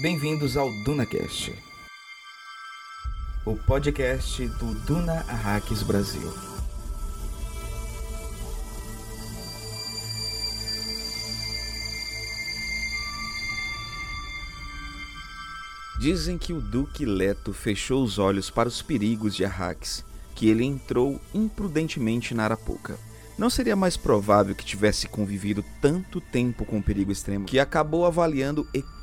Bem-vindos ao DunaCast, o podcast do Duna Arrakis Brasil. Dizem que o Duque Leto fechou os olhos para os perigos de Arrakis, que ele entrou imprudentemente na Arapuca. Não seria mais provável que tivesse convivido tanto tempo com o perigo extremo que acabou avaliando equivocadamente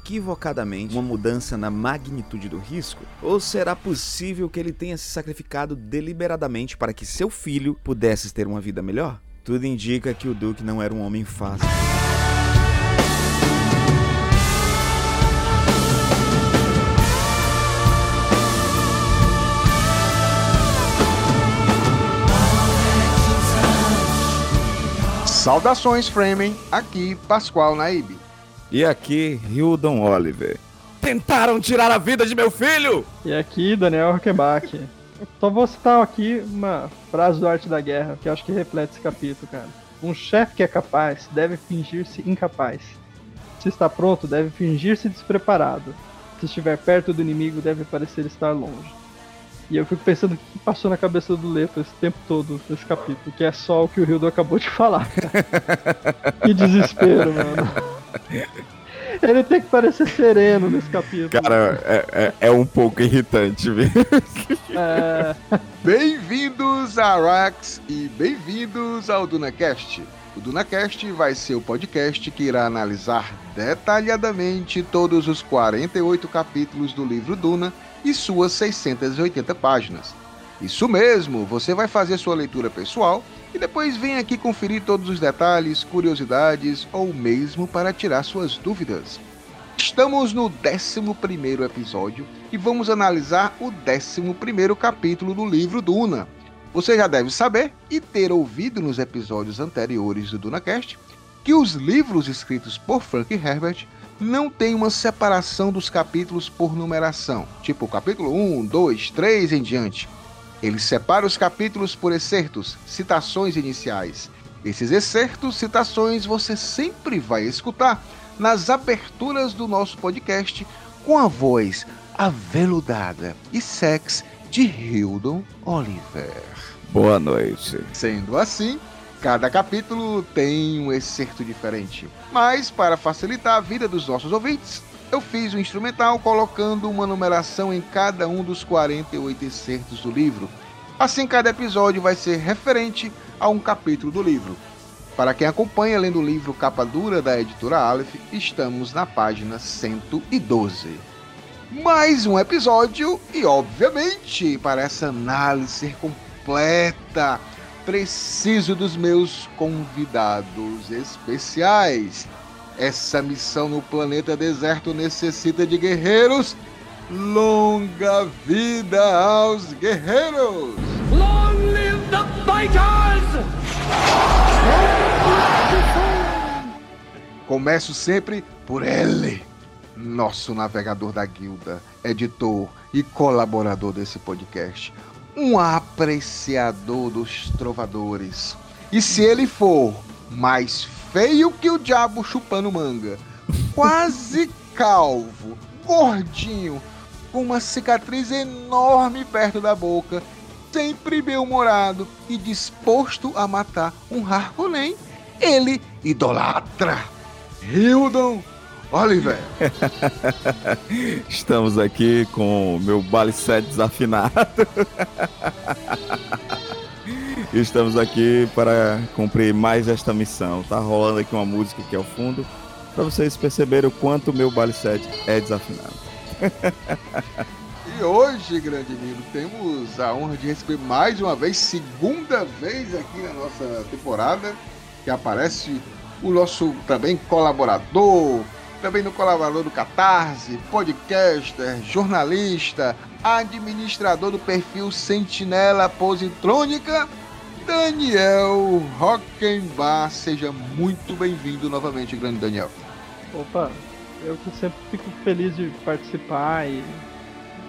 uma mudança na magnitude do risco? Ou será possível que ele tenha se sacrificado deliberadamente para que seu filho pudesse ter uma vida melhor? Tudo indica que o Duque não era um homem fácil. Saudações, Fremen. Aqui, Pascoal Naib. E aqui, Hildon Oliver. Tentaram tirar a vida de meu filho! E aqui, Daniel Huckebach. Só vou citar aqui uma frase do Arte da Guerra, que eu acho que reflete esse capítulo, cara. Um chefe que é capaz deve fingir-se incapaz. Se está pronto, deve fingir-se despreparado. Se estiver perto do inimigo, deve parecer estar longe. E eu fico pensando o que passou na cabeça do Leto esse tempo todo nesse capítulo, que é só o que o Hildo acabou de falar. que desespero, mano. Ele tem que parecer sereno nesse capítulo. Cara, é, é, é um pouco irritante, viu? É... Bem-vindos a Arax e bem-vindos ao DunaCast. O DunaCast vai ser o podcast que irá analisar detalhadamente todos os 48 capítulos do livro Duna e suas 680 páginas. Isso mesmo, você vai fazer sua leitura pessoal e depois vem aqui conferir todos os detalhes, curiosidades ou mesmo para tirar suas dúvidas. Estamos no 11 episódio e vamos analisar o 11 capítulo do livro Duna. Você já deve saber e ter ouvido nos episódios anteriores do DunaCast que os livros escritos por Frank Herbert não tem uma separação dos capítulos por numeração, tipo capítulo 1, 2, 3 em diante. Ele separa os capítulos por excertos, citações iniciais. Esses excertos, citações, você sempre vai escutar nas aberturas do nosso podcast com a voz aveludada e sex de Hildon Oliver. Boa noite. Sendo assim, Cada capítulo tem um excerto diferente. Mas, para facilitar a vida dos nossos ouvintes, eu fiz o um instrumental colocando uma numeração em cada um dos 48 excertos do livro. Assim, cada episódio vai ser referente a um capítulo do livro. Para quem acompanha lendo o livro Capa Dura da editora Aleph, estamos na página 112. Mais um episódio e, obviamente, para essa análise ser completa preciso dos meus convidados especiais. Essa missão no planeta deserto necessita de guerreiros. Longa vida aos guerreiros! Long live the fighters! Começo sempre por ele, nosso navegador da guilda, editor e colaborador desse podcast, um apreciador dos trovadores. E se ele for mais feio que o diabo chupando manga, quase calvo, gordinho, com uma cicatriz enorme perto da boca, sempre bem-humorado e disposto a matar um Harkonnen, ele idolatra. Hildon Oliver. Estamos aqui com o meu balicete desafinado. Estamos aqui para cumprir mais esta missão. Tá rolando aqui uma música aqui ao fundo para vocês perceberem o quanto o meu balicete é desafinado. e hoje, grande amigo, temos a honra de receber mais uma vez, segunda vez aqui na nossa temporada, que aparece o nosso também colaborador, também no colaborador do Catarse, podcaster, jornalista, administrador do perfil Sentinela Positrônica, Daniel Rockenbach. Seja muito bem-vindo novamente, grande Daniel. Opa, eu que sempre fico feliz de participar e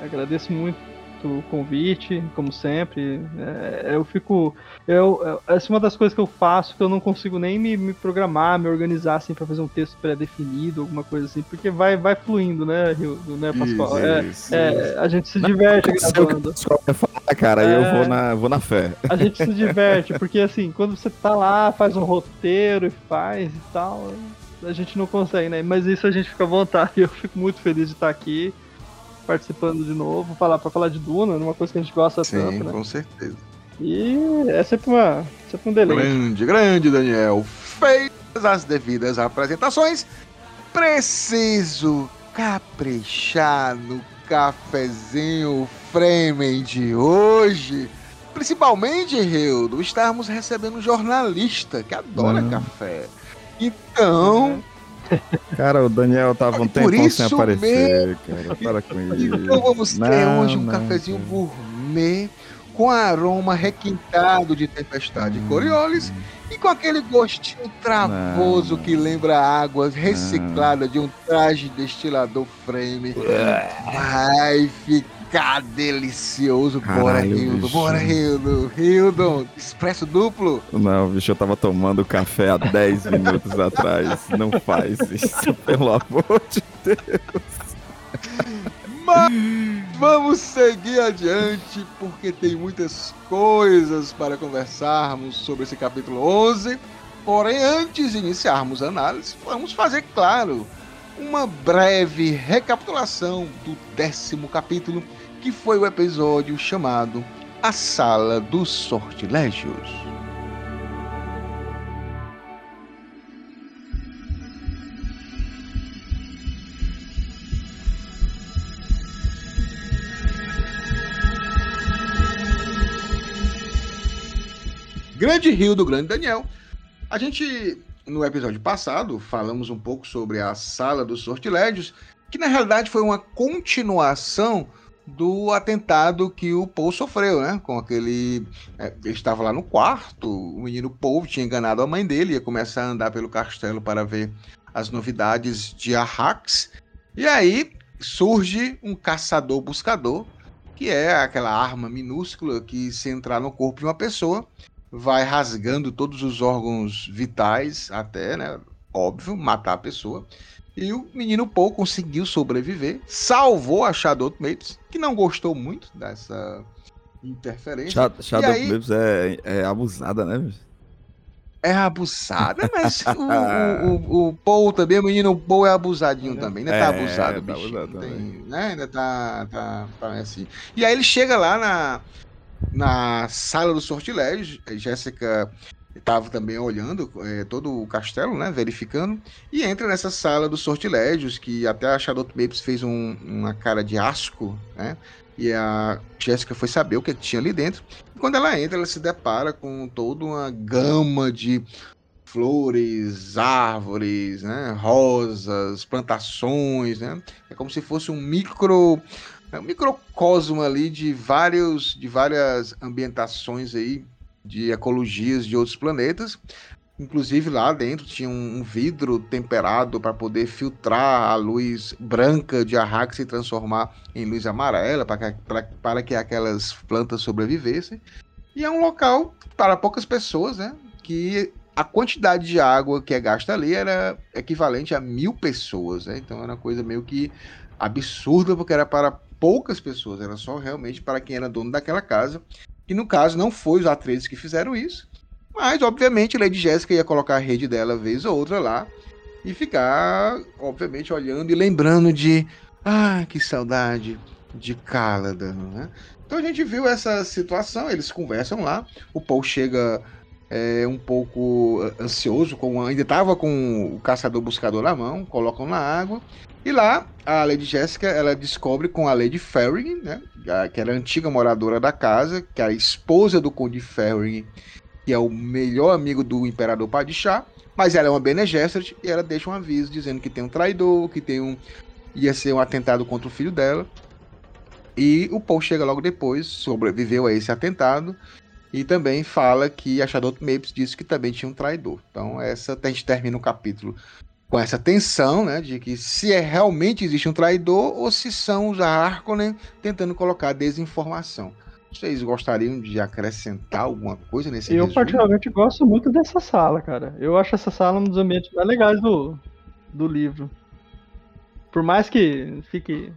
agradeço muito o convite, como sempre. É, eu fico. Eu, essa é uma das coisas que eu faço que eu não consigo nem me, me programar, me organizar assim para fazer um texto pré-definido, alguma coisa assim, porque vai, vai fluindo, né, Rio, né, Pascoal? É, isso, é, isso. É, a gente se diverte gravando. Que falar, cara, é, eu vou na, vou na fé. A gente se diverte, porque assim, quando você tá lá, faz um roteiro e faz e tal a gente não consegue, né? Mas isso a gente fica à vontade. Eu fico muito feliz de estar aqui participando de novo, falar para falar de Duna, uma coisa que a gente gosta Sim, tanto, né? com certeza. E é sempre uma, sempre um deleite. Grande, grande Daniel. Feitas as devidas apresentações, preciso caprichar no cafezinho Fremen de hoje. Principalmente, Rildo, estarmos recebendo um jornalista que adora hum. café. Então. Cara, o Daniel tava um tempo sem aparecer, mesmo. cara. Para com isso. Então vamos ter não, hoje um não, cafezinho não. gourmet com aroma requintado de tempestade hum, Coriolis e com aquele gostinho travoso que lembra água reciclada de um traje destilador frame. Vai ficar ficar delicioso. Caralho, bora, Hildo, bora, Hildo. Hildo, expresso duplo. Não, bicho, eu tava tomando café há 10 minutos atrás. Não faz isso, pelo amor de Deus. Mas vamos seguir adiante, porque tem muitas coisas para conversarmos sobre esse capítulo 11. Porém, antes de iniciarmos a análise, vamos fazer claro uma breve recapitulação do décimo capítulo que foi o episódio chamado A Sala dos Sortilégios. Grande Rio do Grande Daniel. A gente, no episódio passado, falamos um pouco sobre a Sala dos Sortilégios, que na realidade foi uma continuação do atentado que o Paul sofreu, né? Com aquele. É, ele estava lá no quarto, o menino Paul tinha enganado a mãe dele, ia começar a andar pelo castelo para ver as novidades de Arrax. E aí surge um caçador-buscador, que é aquela arma minúscula que, se entrar no corpo de uma pessoa, vai rasgando todos os órgãos vitais, até, né? Óbvio, matar a pessoa. E o menino Paul conseguiu sobreviver, salvou a Shadow Mates, que não gostou muito dessa interferência. Shadow aí... Mates é, é abusada, né? É abusada, mas o, o, o, o, Paul também, o menino Paul é abusadinho é. também, ainda tá é, tá abusado, tá abusado tem, né? Ainda tá, tá, tá assim. E aí ele chega lá na, na sala do sortilégio, Jéssica estava também olhando é, todo o castelo, né, verificando, e entra nessa sala dos sortilégios, que até a Charlotte Mapes fez um, uma cara de asco, né, e a Jéssica foi saber o que tinha ali dentro. E quando ela entra, ela se depara com toda uma gama de flores, árvores, né, rosas, plantações, né, é como se fosse um micro um microcosmo ali de vários de várias ambientações aí de ecologias de outros planetas. Inclusive lá dentro tinha um vidro temperado para poder filtrar a luz branca de Arrax e transformar em luz amarela para que, que aquelas plantas sobrevivessem. E é um local para poucas pessoas, né? Que a quantidade de água que é gasta ali era equivalente a mil pessoas, né? Então era uma coisa meio que absurda porque era para poucas pessoas, era só realmente para quem era dono daquela casa e no caso, não foi os atrizes que fizeram isso. Mas, obviamente, Lady Jéssica ia colocar a rede dela vez ou outra lá. E ficar, obviamente, olhando e lembrando de. Ah, que saudade de Caladan, né? Então a gente viu essa situação, eles conversam lá. O Paul chega é, um pouco ansioso, com, ainda estava com o caçador-buscador na mão, colocam na água. E lá, a Lady Jéssica, ela descobre com a Lady Ferring, né, que era a antiga moradora da casa, que é a esposa do Conde Ferring, que é o melhor amigo do Imperador Padishah, mas ela é uma Bene Gesserit e ela deixa um aviso dizendo que tem um traidor, que tem um ia ser um atentado contra o filho dela. E o Paul chega logo depois, sobreviveu a esse atentado e também fala que a Shadow Mapes disse que também tinha um traidor. Então essa a gente termina o capítulo com essa tensão, né, de que se é realmente existe um traidor ou se são os Harkonnen tentando colocar desinformação. Vocês gostariam de acrescentar alguma coisa nesse Eu resumo? particularmente gosto muito dessa sala, cara. Eu acho essa sala um dos ambientes mais legais do, do livro. Por mais que fique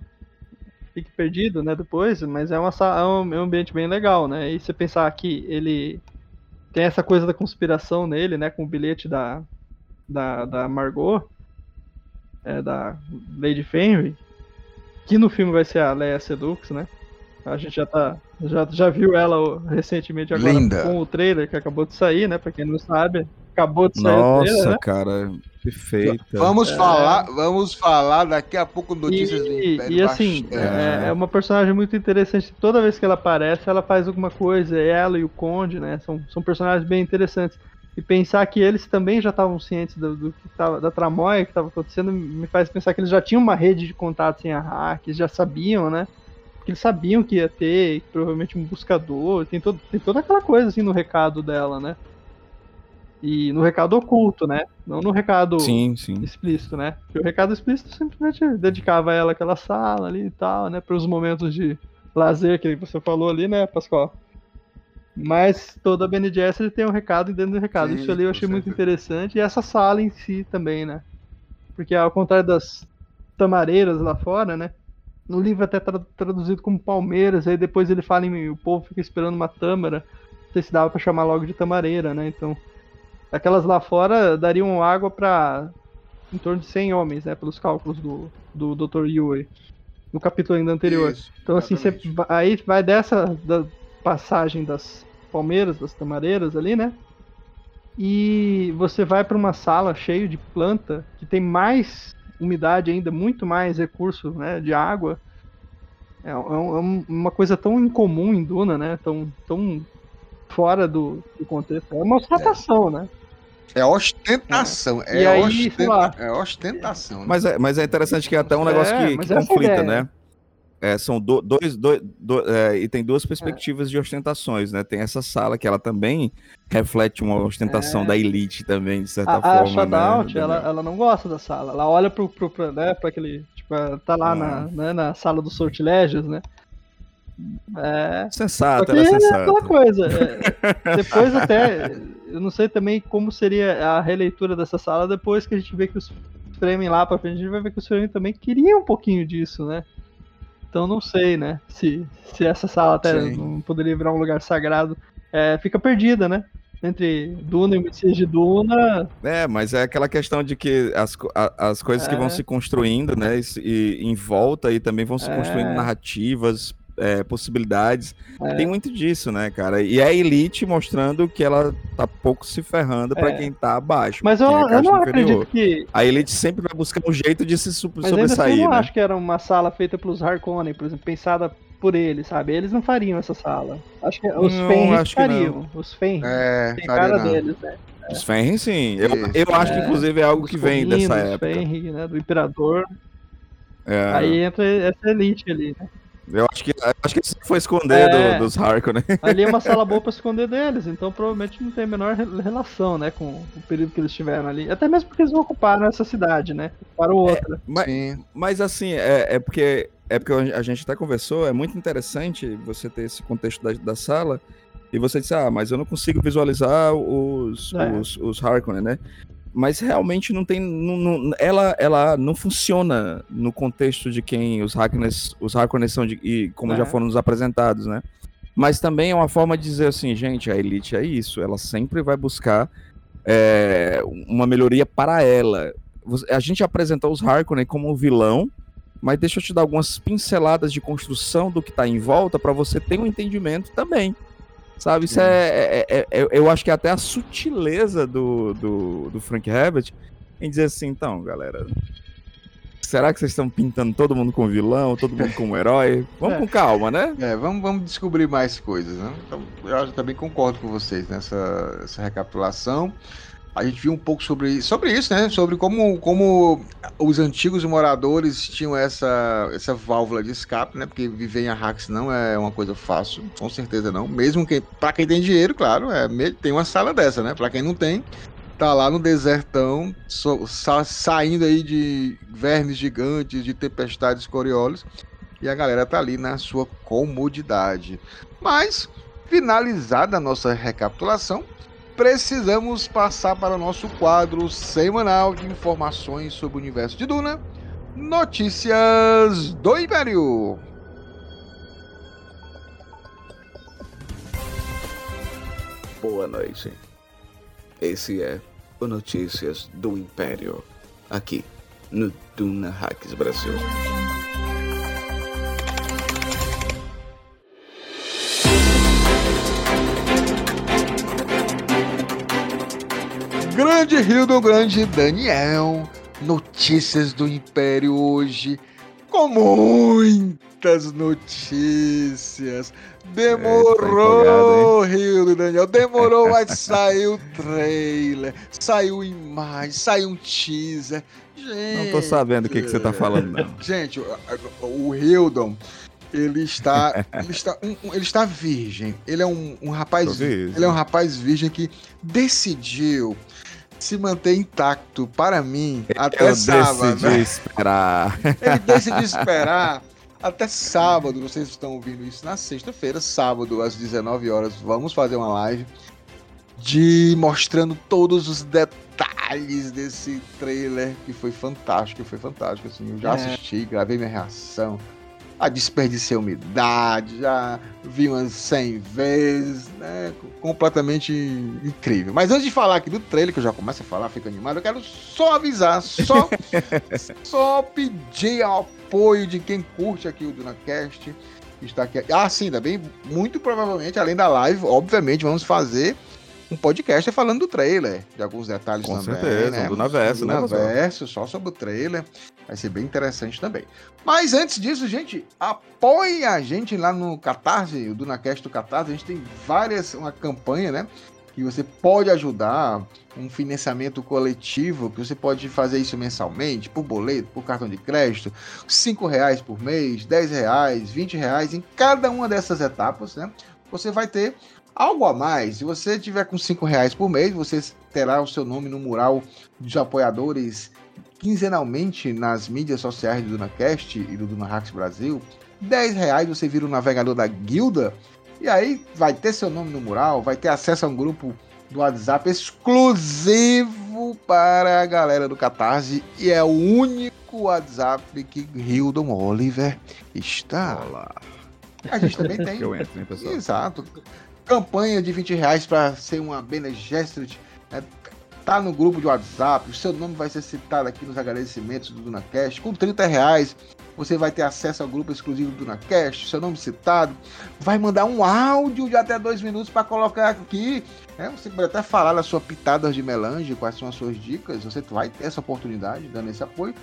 fique perdido, né, depois, mas é uma é um, é um ambiente bem legal, né? E você pensar que ele tem essa coisa da conspiração nele, né, com o bilhete da da, da Margot, é, da Lady Fenrir, que no filme vai ser a Leia Sedux, né? A gente já tá já, já viu ela recentemente agora Linda. com o trailer que acabou de sair, né? Pra quem não sabe, acabou de sair o Nossa, trailer, né? cara, perfeita. Vamos É. falar, vamos falar daqui a pouco notícias do E, Império e assim, bastante. é, é uma personagem muito interessante. Toda vez que ela aparece, ela faz alguma coisa. Ela e o Conde, né? São, são personagens bem interessantes. E pensar que eles também já estavam cientes do, do que tava, da tramóia que estava acontecendo me faz pensar que eles já tinham uma rede de contatos em hack, eles já sabiam, né? Que eles sabiam que ia ter, provavelmente um buscador. Tem, todo, tem toda aquela coisa assim no recado dela, né? E no recado oculto, né? Não no recado Sim, sim. explícito, né? Porque o recado explícito simplesmente dedicava ela àquela sala ali e tal, né? Para os momentos de lazer que você falou ali, né, Pascoal? Mas toda a Bene Gesserit tem um recado dentro do recado. Sim, Isso ali eu achei muito interessante. E essa sala em si também, né? Porque ao contrário das tamareiras lá fora, né? No livro até tra- traduzido como palmeiras, aí depois ele fala em o povo fica esperando uma tâmara. Não sei se dava pra chamar logo de tamareira, né? Então, aquelas lá fora dariam água pra em torno de 100 homens, né? Pelos cálculos do, do Dr. Yue. No capítulo ainda anterior. Isso, Então, assim, você, aí vai dessa da passagem das palmeiras, das tamareiras ali, né? E você vai para uma sala cheia de planta que tem mais umidade ainda, muito mais recurso né, de água. É, é é um- uma coisa tão incomum em Duna, né? Tão, tão fora do, do contexto. É uma ostentação, né? É ostentação. É, E aí, ostenta- lá. é ostentação. né? Mas é, mas é interessante que é até um É, negócio que, mas que é a conflita, né? É, são do- dois, dois, do- é, e tem duas perspectivas de ostentações, né? Tem essa sala que ela também reflete uma ostentação É. da elite também, de certa A, a forma. Shadout, né? ela, ela não gosta da sala. Ela olha pro, pro, pro né, pra aquele. Tipo, tá lá Ah. na, né, na sala dos sortilégios, né? É. Sensata, é é sensata. aquela coisa. é, depois até. Eu não sei também como seria a releitura dessa sala depois que a gente vê que os Fremen lá pra frente, a gente vai ver que os Fremen também queriam um pouquinho disso, né? Então não sei, né? Se, se essa sala até Sim. não poderia virar um lugar sagrado. É, fica perdida, né? Entre Duna e o Messias de Duna. É, mas é aquela questão de que as, a- as coisas que vão É. se construindo, né, e, e em volta e também vão se É. construindo narrativas, é, possibilidades. É. Tem muito disso, né, cara? E é a elite mostrando que ela tá pouco se ferrando pra É. quem tá abaixo. Mas eu, é eu não inferior. acredito que. A elite sempre vai buscar um jeito de se Mas ainda assim, eu sobressair, não né? acho que era uma sala feita pelos Harkonnen, por exemplo, pensada por eles, sabe? Eles não fariam essa sala. Acho que os Não, Fenris que fariam. Os Fenris. É, tem cara não. deles, né? Os Fenrir, sim. Eu, eu acho que, É. inclusive, é algo que vem dessa época. Fenrir, né? Do Imperador. É, Aí entra essa elite ali, né? Eu acho que, eu acho que isso foi esconder É. do- dos Harkonnen. Ali é uma sala boa pra esconder deles, então provavelmente não tem a menor re- relação, né? Com o período que eles tiveram ali. Até mesmo porque eles não ocuparam essa cidade, né? Para outra. Mas, Sim. Mas assim, é, é porque é porque a gente até conversou, é muito interessante você ter esse contexto da, da sala e você disse, ah, mas eu não consigo visualizar os, É. os, os Harkonnen, né? Mas realmente não tem. não- não- ela, ela não funciona no contexto de quem os Harkonnen, os Harkonnen são de, e como É. já foram nos apresentados, né? Mas também é uma forma de dizer assim, gente, a Elite é isso, ela sempre vai buscar é, uma melhoria para ela. A gente apresentou os Harkonnen como um vilão, mas deixa eu te dar algumas pinceladas de construção do que tá em volta para você ter um entendimento também. Sabe? Isso é, é- é- é- Eu acho que é até a sutileza do, do, do Frank Herbert em dizer assim, então, galera. Será que vocês estão pintando todo mundo como vilão, todo mundo como herói? Vamos É. com calma, né? É, vamos, vamos descobrir mais coisas, né? Então, eu também concordo com vocês nessa essa recapitulação. A gente viu um pouco sobre, sobre isso, né? Sobre como, como os antigos moradores tinham essa, essa válvula de escape, né? Porque viver em Arrax não é uma coisa fácil, com certeza não. Mesmo quem, para quem tem dinheiro, claro, é, tem uma sala dessa, né? Para quem não tem, tá lá no desertão, so, sa, saindo aí de vermes gigantes, de tempestades coriolis, e a galera tá ali na sua comodidade. Mas, finalizada a nossa recapitulação, precisamos passar para o nosso quadro semanal de informações sobre o universo de Duna, Notícias do Império. Boa noite. Esse é o Notícias do Império, aqui no Duna Hacks Brasil. Grande Rio do Grande Daniel, notícias do Império hoje, com muitas notícias. Demorou, é, Rio do Daniel, demorou, mas saiu o trailer, saiu imagem, saiu um teaser. Gente, não tô sabendo o que, que você tá falando, não. Gente, o, Hildon, ele está, ele está, um, ele está virgem. Ele é um, um rapaz, ele é um rapaz virgem que decidiu se manter intacto para mim até Eu sábado. Decidi né? esperar. Ele decidiu esperar até sábado. Vocês estão ouvindo isso na sexta-feira, sábado às 19 horas. Vamos fazer uma live de mostrando todos os detalhes desse trailer que foi fantástico, foi fantástico assim. Eu já é. assisti, gravei minha reação a desperdicei umidade, já vi umas 100 vezes, né? Completamente incrível. Mas antes de falar aqui do trailer, que eu já começo a falar, fico animado, eu quero só avisar, só, só pedir apoio de quem curte aqui o DunaCast. Está aqui. Ah, sim, também, muito provavelmente, além da live, obviamente, vamos fazer um podcast falando do trailer, de alguns detalhes Com também. certeza, né? do Naverso, né? Naverso, só sobre o trailer. Vai ser bem interessante também. Mas antes disso, gente, apoie a gente lá no Catarse, o DunaCast do Catarse. A gente tem várias, uma campanha, né? Que você pode ajudar, um financiamento coletivo, que você pode fazer isso mensalmente, por boleto, por cartão de crédito, 5 reais por mês, 10 reais, 20 reais, em cada uma dessas etapas, né? Você vai ter Algo a mais, se você tiver com 5 reais por mês, você terá o seu nome no mural dos apoiadores quinzenalmente nas mídias sociais do DunaCast e do DunaHacks Brasil. 10 reais você vira o navegador da guilda e aí vai ter seu nome no mural, vai ter acesso a um grupo do WhatsApp exclusivo para a galera do Catarse e é o único WhatsApp que Hildon Oliver está. Olá. A gente também tem. Eu entro, hein, pessoal? Exato campanha de 20 reais para ser uma Bene Gesserit. Né? Tá no grupo de WhatsApp, o seu nome vai ser citado aqui nos agradecimentos do DunaCast. Com 30 reais você vai ter acesso ao grupo exclusivo do DunaCast, seu nome citado. Vai mandar um áudio de até dois minutos para colocar aqui. Né? Você pode até falar da sua pitada de melange, quais são as suas dicas. Você vai ter essa oportunidade dando esse apoio.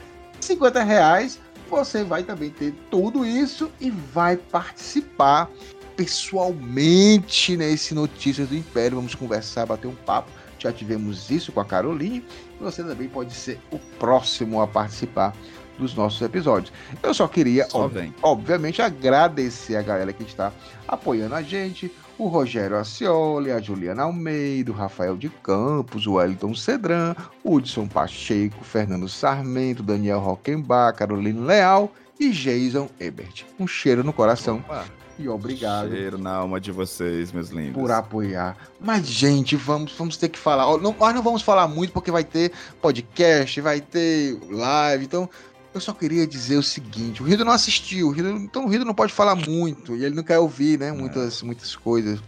50 reais você vai também ter tudo isso e vai participar pessoalmente nesse Notícias do Império. Vamos conversar, bater um papo. Já tivemos isso com a Caroline. Você também pode ser o próximo a participar dos nossos episódios. Eu só queria, só ob obviamente, agradecer a galera que está apoiando a gente. O Rogério Acioli, a Juliana Almeida, o Rafael de Campos, o Wellington Cedran, o Hudson Pacheco, Fernando Sarmento, Daniel Rockenbach, Carolina Leal e Jason Ebert. Um cheiro no coração. Opa e obrigado. Cheiro na alma de vocês, meus lindos. Por apoiar. Mas, gente, vamos, vamos ter que falar. Não, nós não vamos falar muito porque vai ter podcast, vai ter live. Então, eu só queria dizer o seguinte: o Rido não assistiu, o Rido, então o Rido não pode falar muito e ele não quer ouvir, né? Muitas, é. muitas coisas.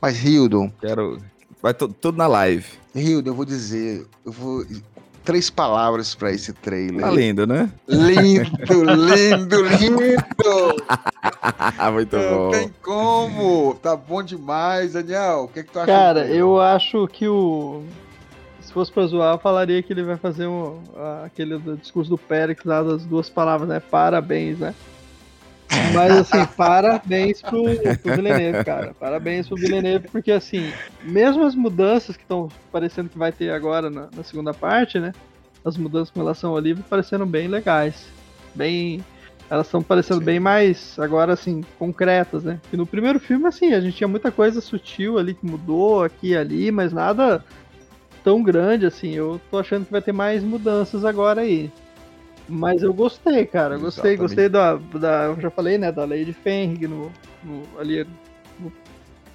Mas, Rildo. Quero. Vai tudo na live. Rildo, eu vou dizer. Eu vou três palavras para esse trailer. Tá lindo, né? Lindo, lindo, lindo! Muito Não bom. tem como! Tá bom demais, Daniel. O que, é que tu acha? Cara, eu acho que o. Se fosse pra zoar, eu falaria que ele vai fazer um, aquele discurso do Pérez lá das duas palavras, né? Parabéns, né? Mas assim, parabéns pro, pro Villeneuve, cara. Parabéns pro Villeneuve, porque assim, mesmo as mudanças que estão parecendo que vai ter agora na, na, segunda parte, né? As mudanças com relação ao livro parecendo bem legais. Bem. Elas estão parecendo Sim. bem mais, agora assim, concretas, né? E no primeiro filme, assim, a gente tinha muita coisa sutil ali que mudou aqui e ali, mas nada tão grande assim. Eu tô achando que vai ter mais mudanças agora aí. Mas eu gostei, cara. Eu gostei, Exatamente. gostei da, da. Eu já falei, né? Da Lady Fenrig no, no- ali no-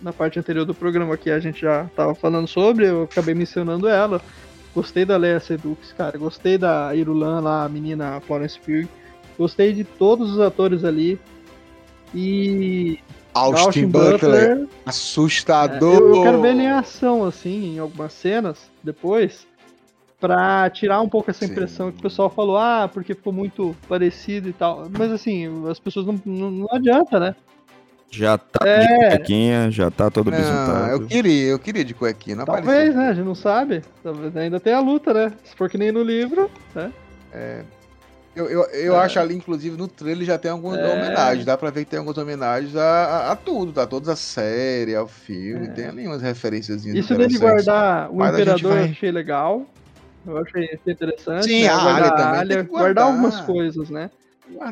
na parte anterior do programa que a gente já tava falando sobre. Eu acabei mencionando ela. Gostei da Leia Sedux, cara. Gostei da Irulan lá, a menina Florence Pugh. Gostei de todos os atores ali. E. Austin Butler, assustador. É, eu, eu quero ver ele em ação, assim, em algumas cenas, depois, pra tirar um pouco essa Sim. impressão que o pessoal falou, ah, porque ficou muito parecido e tal. Mas assim, as pessoas não, não, não adianta, né? Já tá É. de cuequinha, já tá todo Não, bisultado. eu queria, eu queria de cuequinha, não Talvez, apareceu. né? A gente não sabe. Talvez ainda tem a luta, né? Se for que nem no livro, né? Eu, eu, eu É. acho ali, inclusive, no trailer já tem algumas É. homenagens. Dá pra ver que tem algumas homenagens a, a, a tudo, tá? Toda a série, ao filme. É. Tem ali umas referências Isso dele guardar o Mas Imperador vai- eu achei legal. Eu achei interessante. Sim, né? a guardar também guardar guardar. algumas coisas, né?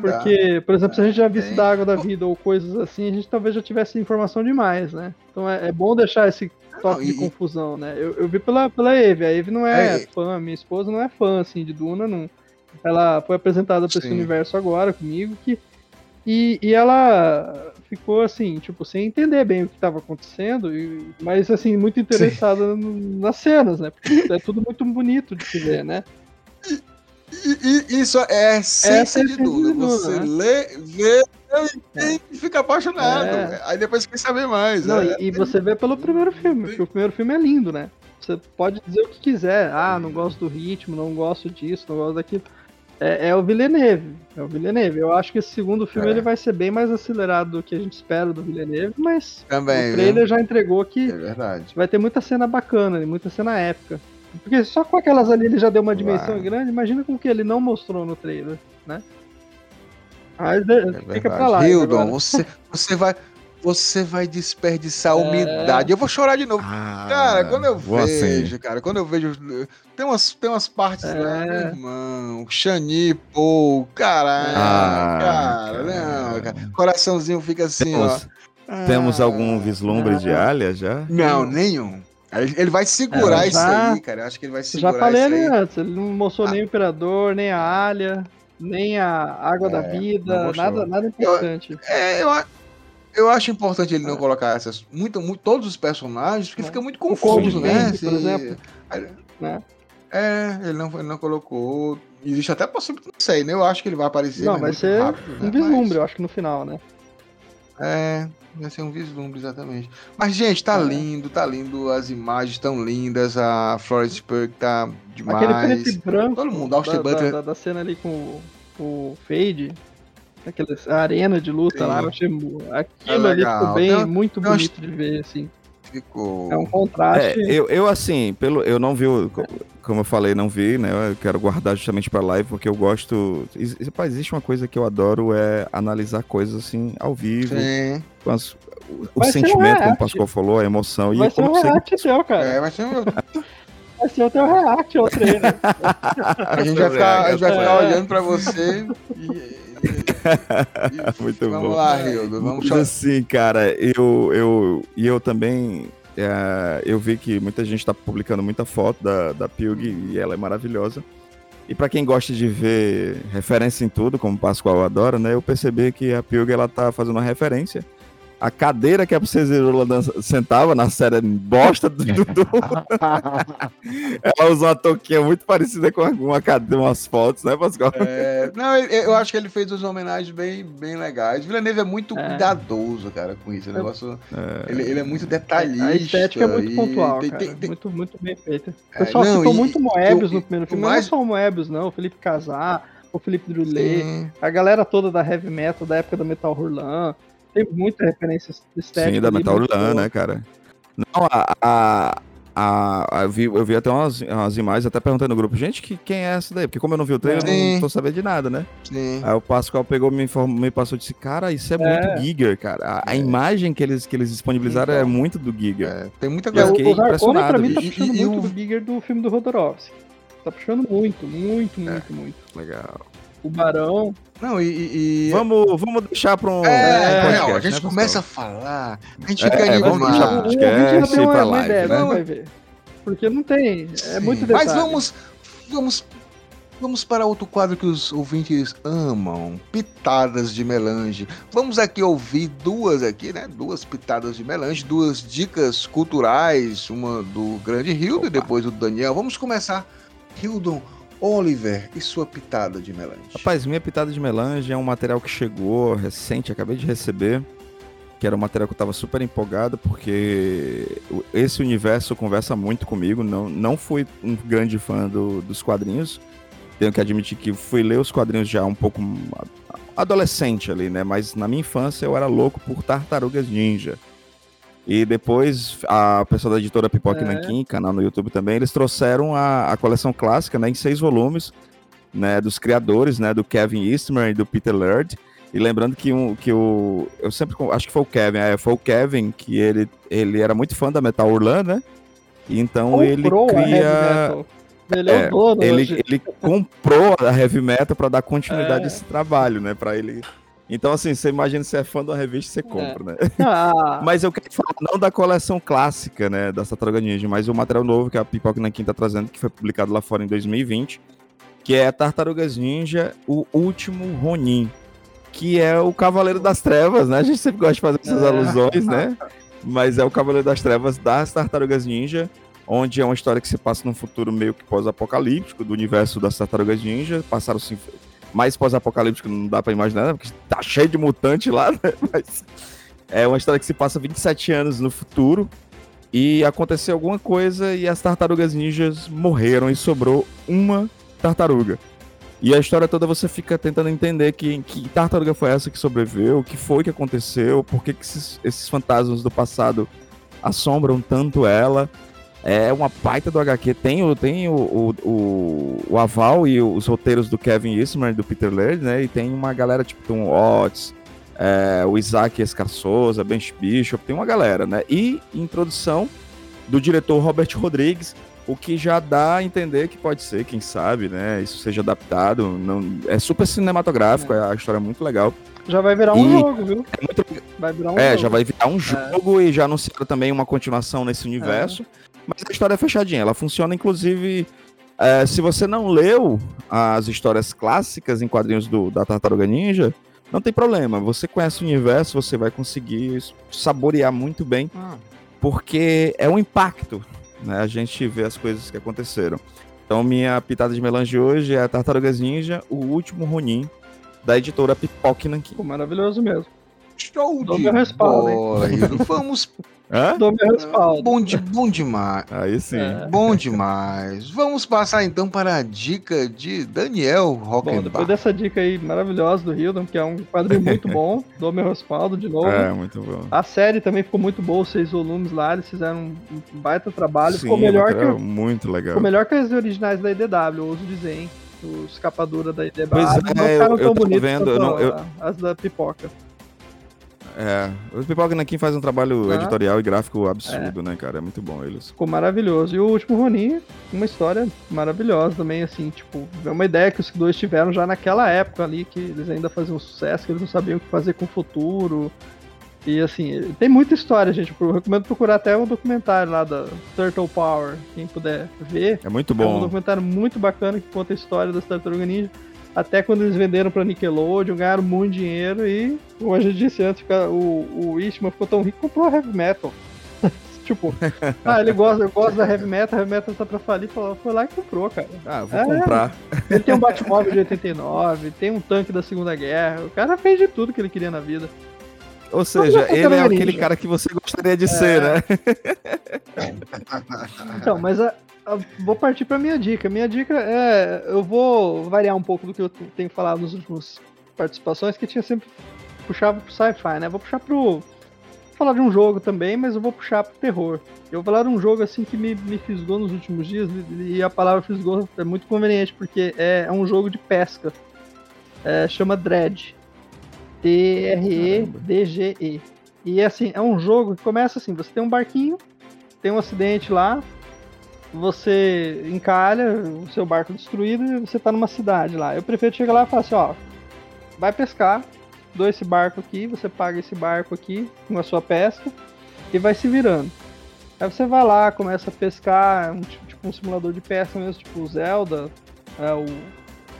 Porque... Porque, por exemplo, se a gente já visse Tem. da água da vida ou coisas assim, a gente talvez já tivesse informação demais, né? Então é, é bom deixar esse toque Não, de e- confusão, né? Eu, eu vi pela, pela Eve, a Eve não é, É. fã, minha esposa não é fã, assim, de Duna, não. Ela foi apresentada pra esse universo agora comigo, que, e, e ela ficou, assim, tipo, sem entender bem o que estava acontecendo, e- mas, assim, muito interessada nas cenas, né? Porque é tudo muito bonito de se ver, né? E, e isso é essência é de Duna, Você né? lê, vê, entende e fica apaixonado. É. Aí depois quer saber mais. Não, é. e, e você vê pelo primeiro filme, porque o primeiro filme é lindo, né? Você pode dizer o que quiser. Ah, não gosto do ritmo, não gosto disso, não gosto daquilo. É, é o Villeneuve. É o Villeneuve. Eu acho que esse segundo filme É. ele vai ser bem mais acelerado do que a gente espera do Villeneuve, mas Também, o viu? trailer já entregou que É verdade. vai ter muita cena bacana, e muita cena épica. Porque só com aquelas ali ele já deu uma dimensão Vai. grande, imagina com o que ele não mostrou no trailer, né? Mas é, É fica pra lá. Hildon, você, você vai. Você vai desperdiçar É. umidade. Eu vou chorar de novo. Ah, Cara, quando eu vou vejo, assim. cara, quando eu vejo. Tem umas, tem umas partes É. lá, meu irmão. Xani, pô, caralho. Ah, cara, cara. não, cara. Coraçãozinho fica assim, Temos, ó. temos Ah, algum vislumbre de alha já? Não, nenhum. Ele vai segurar É, isso já- aí, cara. Eu acho que ele vai Já segurar falei isso ali aí. antes, ele não mostrou nem o Imperador, nem a Alha, nem a Água da É, não Vida, nada, nada importante. É, eu, a- eu acho importante ele não colocar essas, muito, muito, todos os personagens, porque É. fica muito confuso, né? Vente, por Se- exemplo. Aí- Né? É, ele não, ele não colocou. Existe até possibilidade, não sei, né? Eu acho que ele vai aparecer. Não, mas vai ser rápido, né? um vislumbre, Mas- eu acho que no final, né? É, vai ser um vislumbre, exatamente. Mas, gente, tá É. lindo, tá lindo. As imagens tão lindas. A Florence Pugh tá demais. Aquele preto e branco Todo mundo, Austin da, Butler. da, da cena ali com o, o Fade, aquela arena de luta Sim. lá, eu achei mu- aquilo É ali ficou bem, Tem- muito umas- bonito de ver, assim. Ficou. É um contraste. É, eu, eu assim, pelo, eu não vi, o- como eu falei, não vi, né? Eu quero guardar justamente pra live, porque eu gosto. Rapaz, existe uma coisa que eu adoro, é analisar coisas assim ao vivo, Sim. com as- o, o sentimento, como o. Pascoal falou, a emoção. vai e ser como um react teu, cara. É, vai ser um... Vai ser o teu react ao trailer. A gente vai ficar, a gente vai ficar É. olhando pra você e. Muito vamos bom. lá, Rildo. Vamos Mas assim, cara, eu, eu, e eu também, é, eu vi que muita gente tá publicando muita foto da, da Pilg e ela é maravilhosa. E pra quem gosta de ver referência em tudo, como o Pascoal adora, né, eu percebi que a Pilg ela tá fazendo uma referência. A cadeira que a Princesa dança- sentava na série bosta do Dudu, ela usou uma touquinha muito parecida com alguma cadeira, umas fotos, né, Pascoal? É, não, eu, eu acho que ele fez umas homenagens bem, bem legais. Villeneuve é muito É. cuidadoso, cara, com isso. O negócio, É. ele, ele é muito detalhista. A estética é muito e pontual, tem- cara. tem- tem- Muito, muito bem feita. O É, pessoal não, citou e- muito Moebius e- no primeiro filme, mais- mas não é só o Moebius, não. O Felipe Casar, o Felipe Drulé, a galera toda da Heavy Metal, da época da Metal Hurlan. Tem muita referência estética. Sim, da ali, Metal muito Urlan, boa. né, cara? Não, a. a, a- a- eu, vi, eu vi até umas, umas imagens, até perguntando no grupo, gente, que, quem é essa daí? Porque como eu não vi o trailer, eu não tô sabendo de nada, né? Sim. Aí o Pascoal pegou, me, informou, me passou e disse, cara, isso é, É. muito Giger, cara. A, a imagem que eles, que eles disponibilizaram é Então. muito do Giger. É, tem muita Eu É, coisa. o, fiquei o Zarcone, pra mim, tá E- e- puxando e muito o- do Giger do filme do Rodorovsky. Tá puxando muito, muito, É. muito, muito. Legal. O Barão. Não, e. e- Vamos, vamos deixar pra um. É, não, podcast, a gente né, começa a falar, a gente É, fica é, vamos animado. deixar o podcast já deu uma, live, ideia, né? não vai ver. Porque não tem. É Sim. muito detalhe. Mas vamos. Vamos Vamos para outro quadro que os ouvintes amam, pitadas de melange. Vamos aqui ouvir duas aqui, né? Duas pitadas de melange, duas dicas culturais, uma do grande Hildo e depois do Daniel. Vamos começar. Hildon Oliver e sua pitada de melange. Rapaz, minha pitada de melange é um material que chegou recente, acabei de receber, que era um material que eu estava super empolgado, porque esse universo conversa muito comigo. Não, não fui um grande fã do, dos quadrinhos, tenho que admitir que fui ler os quadrinhos já um pouco adolescente ali, né? Mas na minha infância eu era louco por Tartarugas Ninja. E depois a pessoa da editora Pipoca é. Nankin, canal no YouTube também, eles trouxeram a, a coleção clássica, né, em seis volumes, né, dos criadores, né, do Kevin Eastman e do Peter Laird. E lembrando que, um, que o. Eu sempre. Acho que foi o Kevin, é, foi o Kevin que ele, ele era muito fã da Metal Urlan, né? Então Comprou ele cria. Ele é, o dono. Ele, ele comprou a Heavy Metal para dar continuidade é. a esse trabalho, né? Para ele. Então, assim, você imagina se é fã de uma revista, você compra, é. né? Ah. mas eu quero falar não da coleção clássica, né, da Tartaruga Ninja, mas o material novo que a Pipoca Nankin tá trazendo, que foi publicado lá fora em 2020, que é Tartarugas Ninja, o último Ronin, que é o Cavaleiro das Trevas, né? A gente sempre gosta de fazer essas é. alusões, né? Mas é o Cavaleiro das Trevas das Tartarugas Ninja, onde é uma história que se passa num futuro meio que pós-apocalíptico do universo das Tartarugas Ninja. Passaram-se mais pós-apocalíptico não dá para imaginar, né? porque tá cheio de mutante lá, né? Mas é uma história que se passa 27 anos no futuro e aconteceu alguma coisa e as tartarugas ninjas morreram e sobrou uma tartaruga. E a história toda você fica tentando entender que, que tartaruga foi essa que sobreviveu, o que foi que aconteceu, por que, que esses, esses fantasmas do passado assombram tanto ela. É uma baita do HQ. Tem, o, tem o, o, o, aval e os roteiros do Kevin Eastman e do Peter Laird, né? E tem uma galera tipo Tom Oates, é, o Isaac Escarçosa, Ben Bishop, tem uma galera, né? E introdução do diretor Robert Rodrigues, o que já dá a entender que pode ser, quem sabe, né? Isso seja adaptado. Não, é super cinematográfico, é. a história é muito legal. Já vai virar um e jogo, viu? É, muito... vai virar um é jogo. já vai virar um é. jogo é. e já anunciaram também uma continuação nesse universo. É. Mas a história é fechadinha. Ela funciona, inclusive, é, se você não leu as histórias clássicas em quadrinhos do, da Tartaruga Ninja, não tem problema. Você conhece o universo, você vai conseguir saborear muito bem, ah. porque é um impacto. Né? A gente vê as coisas que aconteceram. Então, minha pitada de melange hoje é Tartarugas Ninja, o último Ronin, da editora Pipoque Nankin. Maravilhoso mesmo. Show de respaldo, bola, Vamos Hã? Dou meu respaldo. Bom, de, bom demais. Aí sim. É. Bom demais. Vamos passar então para a dica de Daniel Rockenbach. Bom, depois dessa dica aí maravilhosa do Hildon, que é um quadrinho muito bom, dou meu respaldo de novo. É, muito bom. A série também ficou muito boa, os seis volumes lá, eles fizeram um baita trabalho. Sim, ficou melhor que. Muito legal. Ficou melhor que as originais da IDW, eu ouso dizer, hein? Os capadura da IDW. Pois é, não ficaram eu, tão eu não, eu... as da pipoca. É, o Pipoca Nankin faz um trabalho ah. editorial e gráfico absurdo, é. né, cara? É muito bom eles. Ficou maravilhoso. E o último Ronin, uma história maravilhosa também, assim, tipo, é uma ideia que os dois tiveram já naquela época ali, que eles ainda faziam sucesso, que eles não sabiam o que fazer com o futuro. E assim, tem muita história, gente. Eu recomendo procurar até um documentário lá da Turtle Power, quem puder ver. É muito bom. É um documentário muito bacana que conta a história das Tartaruga Ninja até quando eles venderam pra Nickelodeon, ganharam muito dinheiro e, como a gente disse antes, o, o Ishmael ficou tão rico que comprou a Heavy Metal. tipo, ah, ele gosta, eu gosto da Heavy Metal, a Heavy Metal tá pra falir, falou, foi lá e comprou, cara. Ah, vou é, comprar. Ele tem um Batmóvel de 89, tem um tanque da Segunda Guerra, o cara fez de tudo que ele queria na vida. Ou seja, ele é aquele cara que você gostaria de é... ser, né? então, mas a, vou partir para minha dica. Minha dica é. Eu vou variar um pouco do que eu tenho falado nas últimas participações, que tinha sempre. Puxava pro sci-fi, né? Vou puxar pro. Vou falar de um jogo também, mas eu vou puxar pro terror. Eu vou falar de um jogo assim que me, me fisgou nos últimos dias, e a palavra fisgou é muito conveniente, porque é, é um jogo de pesca. É, chama Dread. T-R-E-D-G-E. E assim, é um jogo que começa assim: você tem um barquinho, tem um acidente lá, você encalha o seu barco destruído e você tá numa cidade lá. Eu prefiro chegar lá e falar assim, ó, vai pescar, dou esse barco aqui, você paga esse barco aqui com a sua pesca e vai se virando. Aí você vai lá, começa a pescar, é um, tipo um simulador de pesca mesmo, tipo o Zelda, é, o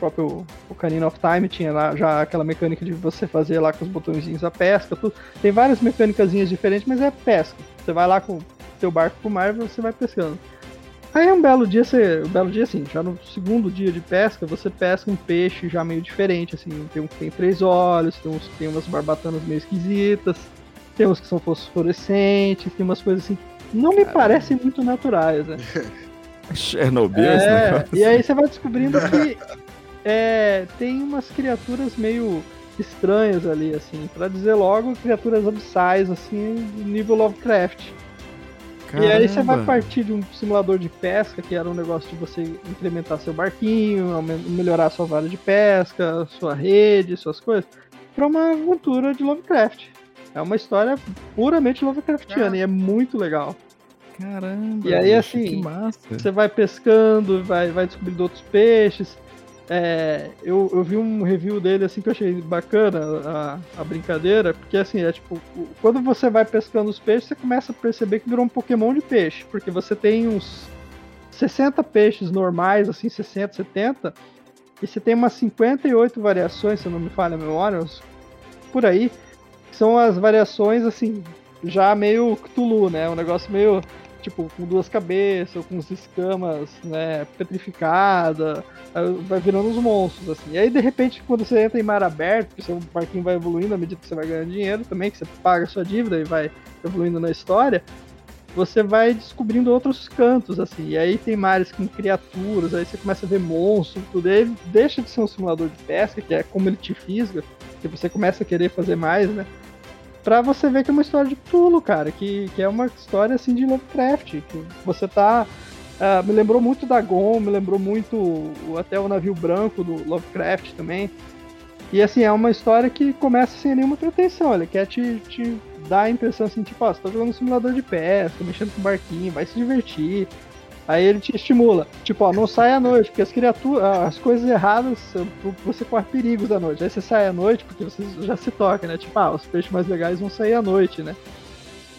próprio Ocarina of Time tinha lá já aquela mecânica de você fazer lá com os botõezinhos a pesca, tudo. Tem várias mecânicas diferentes, mas é pesca. Você vai lá com o seu barco pro mar e você vai pescando. Aí um belo dia, você, um belo dia assim, já no segundo dia de pesca, você pesca um peixe já meio diferente, assim, tem um que tem três olhos, tem, uns, tem umas barbatanas meio esquisitas, tem uns que são fosforescentes, tem umas coisas assim não me parecem muito naturais, né? Chernobyl, é, E aí você vai descobrindo que é, tem umas criaturas meio estranhas ali, assim. Pra dizer logo, criaturas abissais, assim, nível Lovecraft. Caramba. E aí você vai partir de um simulador de pesca, que era um negócio de você incrementar seu barquinho, melhorar sua vara de pesca, sua rede, suas coisas, pra uma aventura de Lovecraft. É uma história puramente Lovecraftiana ah. e é muito legal. Caramba! E aí, assim, você vai pescando, vai, vai descobrindo outros peixes. É, eu, eu vi um review dele assim que eu achei bacana a, a brincadeira, porque assim, é tipo, quando você vai pescando os peixes, você começa a perceber que virou um Pokémon de peixe, porque você tem uns 60 peixes normais, assim, 60, 70, e você tem umas 58 variações, se não me falha a memória, por aí, são as variações, assim, já meio Cthulhu, né? Um negócio meio, tipo, com duas cabeças, ou com as escamas, né, petrificada, vai virando uns monstros, assim. E aí, de repente, quando você entra em mar aberto, seu barquinho vai evoluindo à medida que você vai ganhando dinheiro também, que você paga a sua dívida e vai evoluindo na história, você vai descobrindo outros cantos, assim. E aí tem mares com criaturas, aí você começa a ver monstros, tudo. E aí deixa de ser um simulador de pesca, que é como ele te fisga, que você começa a querer fazer mais, né? Pra você ver que é uma história de Tulo, cara, que, que é uma história assim de Lovecraft, que você tá. Uh, me lembrou muito da Gon, me lembrou muito até o navio branco do Lovecraft também. E assim, é uma história que começa sem nenhuma pretensão, ele quer te, te dar a impressão assim, tipo, ó, você tá jogando um simulador de pesca, mexendo com barquinho, vai se divertir. Aí ele te estimula. Tipo, ó, não sai à noite, porque as criaturas, as coisas erradas, você corre perigos à noite. Aí você sai à noite, porque você já se toca, né? Tipo, ah, os peixes mais legais vão sair à noite, né?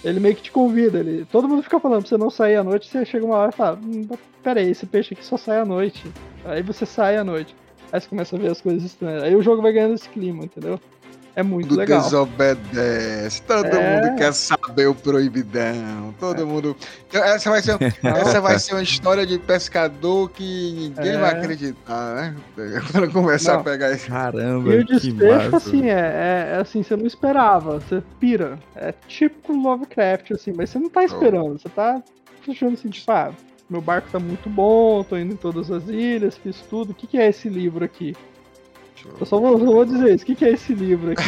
Ele meio que te convida, ele. Todo mundo fica falando pra você não sair à noite, você chega uma hora e fala, hum, peraí, esse peixe aqui só sai à noite. Aí você sai à noite. Aí você começa a ver as coisas estranhas. Aí o jogo vai ganhando esse clima, entendeu? É muito do legal. desobedece. Todo é... mundo quer saber o proibidão. Todo é. mundo. Então, essa vai, ser, essa vai ser uma história de pescador que ninguém é. vai acreditar, né? Quando começar não. a pegar isso. Caramba. E o desfecho, assim, é, é, assim, você não esperava. Você pira. É típico Lovecraft, assim, mas você não tá esperando. Você tá achando assim, tipo, ah, meu barco tá muito bom, tô indo em todas as ilhas, fiz tudo. O que, que é esse livro aqui? Eu só vou, vou dizer isso. O que, que é esse livro aqui?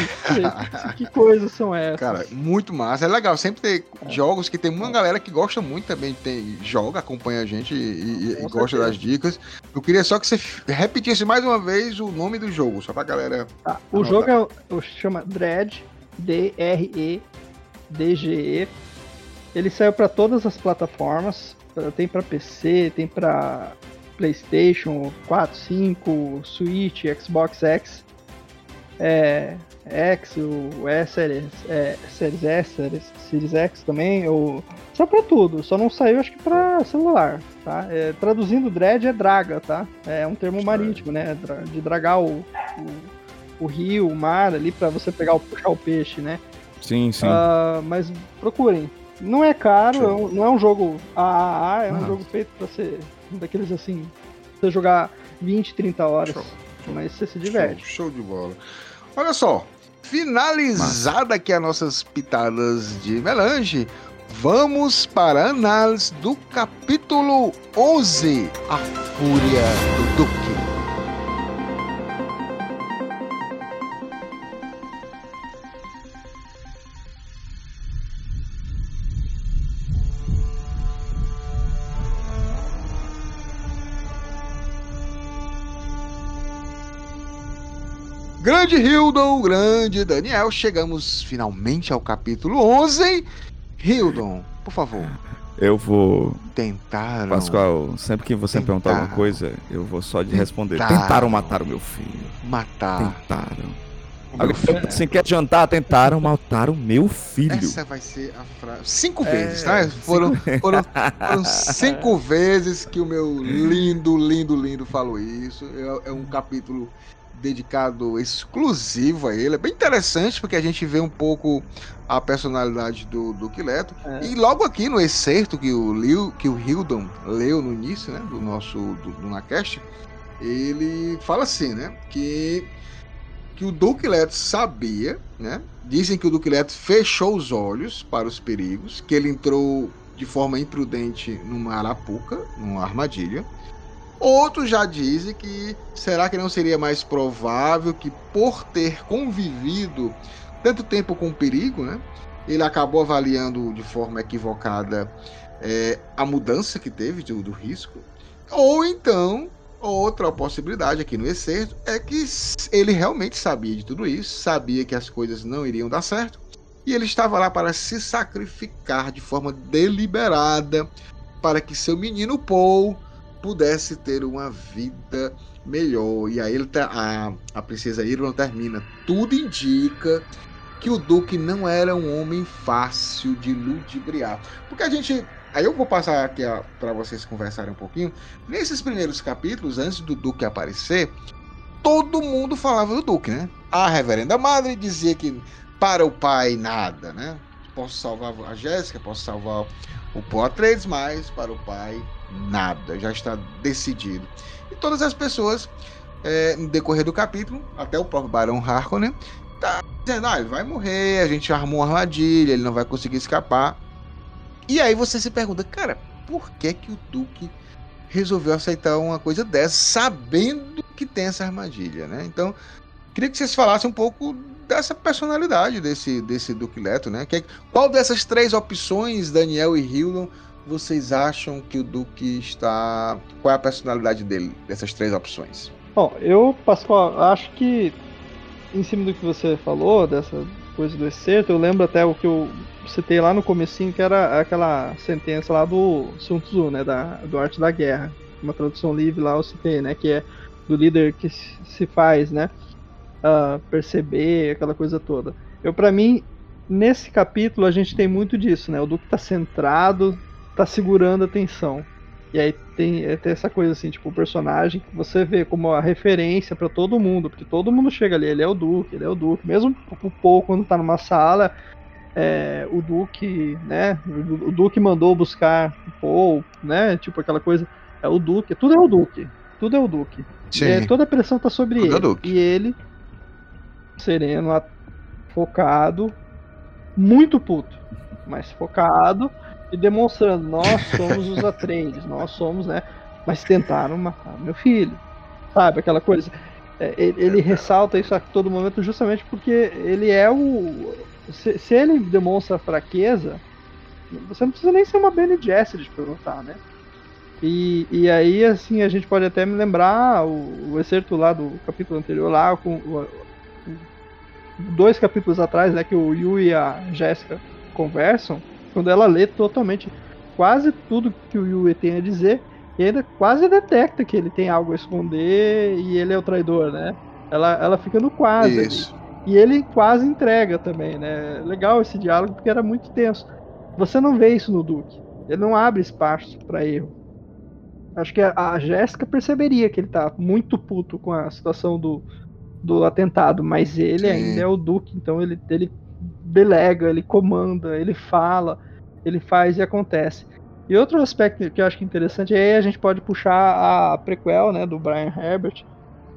que, que coisas são essas? Cara, muito massa. É legal sempre ter é. jogos que tem uma galera que gosta muito também. Tem, joga, acompanha a gente e, e gosta das dicas. Eu queria só que você repetisse mais uma vez o nome do jogo, só pra galera. Tá. O jogo é, chama Dread, D-R-E-D-G-E. Ele saiu para todas as plataformas. Tem para PC, tem para PlayStation 4, 5, Switch, Xbox X, é, X, o S, Series, é, Series S, Series, Series X também, ou só pra tudo, só não saiu acho que pra celular, tá? É, traduzindo dread é draga, tá? É um termo marítimo, né? De dragar o, o, o rio, o mar ali pra você pegar o, puxar o peixe, né? Sim, sim. Uh, mas procurem. Não é caro, não é um jogo AAA, é um ah. jogo feito pra ser daqueles assim, você jogar 20, 30 horas. Show. Mas você se diverte. Show, show de bola. Olha só, finalizada aqui as nossas pitadas de melange, vamos para a análise do capítulo 11, A Fúria do Duque. Grande Hildon, grande Daniel, chegamos finalmente ao capítulo 11. Hildon, por favor. Eu vou. Tentaram. Pascoal, sempre que você tentaram. perguntar alguma coisa, eu vou só de responder. Tentaram matar o meu filho. Matar. Tentaram. Você quer jantar? Tentaram matar o meu filho. Essa vai ser a frase. Cinco é, vezes, tá? Foram, foram, foram, cinco vezes que o meu lindo, lindo, lindo falou isso. É, é, um capítulo dedicado exclusivo a ele. É bem interessante porque a gente vê um pouco a personalidade do, do Quileto. É. E logo aqui no excerto que o, Liu, que o Hildon leu no início né, do nosso do, do Nacast, ele fala assim, né? Que que o Duque Leto sabia, né? Dizem que o Duque Leto fechou os olhos para os perigos, que ele entrou de forma imprudente numa arapuca, numa armadilha. Outros já dizem que será que não seria mais provável que por ter convivido tanto tempo com o perigo, né? Ele acabou avaliando de forma equivocada é, a mudança que teve do, do risco. Ou então Outra possibilidade aqui no excerto é que ele realmente sabia de tudo isso, sabia que as coisas não iriam dar certo, e ele estava lá para se sacrificar de forma deliberada para que seu menino Paul pudesse ter uma vida melhor. E aí ele tá, a, a princesa Irma termina. Tudo indica que o Duque não era um homem fácil de ludibriar. Porque a gente Aí eu vou passar aqui para vocês conversarem um pouquinho. Nesses primeiros capítulos, antes do Duque aparecer, todo mundo falava do Duque, né? A reverenda madre dizia que para o pai nada, né? Posso salvar a Jéssica, posso salvar o Poitres, mas para o pai nada, já está decidido. E todas as pessoas, é, no decorrer do capítulo, até o próprio Barão Harkonnen, tá dizendo, ah, ele vai morrer, a gente armou uma armadilha, ele não vai conseguir escapar. E aí você se pergunta, cara, por que que o Duque resolveu aceitar uma coisa dessa, sabendo que tem essa armadilha, né? Então, queria que vocês falassem um pouco dessa personalidade desse, desse Duque Leto, né? Que, qual dessas três opções, Daniel e Hildon, vocês acham que o Duque está. Qual é a personalidade dele, dessas três opções? Bom, eu, Pascoal, acho que em cima do que você falou, dessa coisa do excerto, eu lembro até o que eu citei lá no comecinho, que era aquela sentença lá do Sun Tzu, né, da, do Arte da Guerra. Uma tradução livre lá eu citei, né, que é do líder que se faz, né, uh, perceber, aquela coisa toda. Eu, para mim, nesse capítulo a gente tem muito disso, né, o Duque tá centrado, tá segurando a atenção. E aí tem, é, tem essa coisa assim, tipo, o personagem que você vê como a referência para todo mundo, porque todo mundo chega ali, ele é o Duque, ele é o Duque. Mesmo o Paul, quando tá numa sala, é, o Duque, né? O, Duque mandou buscar o Paul, né? Tipo aquela coisa. É o Duque, tudo é o Duque. Tudo é o Duque. É, toda a pressão tá sobre tudo é ele. É e ele, sereno, focado, muito puto, mas focado e demonstrando, nós somos os Atreides, nós somos, né? Mas tentaram matar meu filho, sabe? Aquela coisa. É, ele, ele, ressalta isso a todo momento justamente porque ele é o. Se, se, ele demonstra fraqueza, você não precisa nem ser uma Benny Gesserit para perguntar, né? E, e aí, assim, a gente pode até me lembrar o, o excerto lá do capítulo anterior, lá, com o, dois capítulos atrás, né, que o Yu e a Jéssica conversam quando ela lê totalmente quase tudo que o Yue tem a dizer, e ainda quase detecta que ele tem algo a esconder e ele é o traidor, né? Ela, ela fica no quase. Isso. E ele quase entrega também, né? Legal esse diálogo porque era muito tenso. Você não vê isso no Duque. Ele não abre espaço para erro. Acho que a, a Jéssica perceberia que ele tá muito puto com a situação do, do atentado, mas ele Sim. ainda é o Duque, então ele, ele delega, ele comanda, ele fala, ele faz e acontece. E outro aspecto que eu acho que é interessante é a gente pode puxar a prequel, né, do Brian Herbert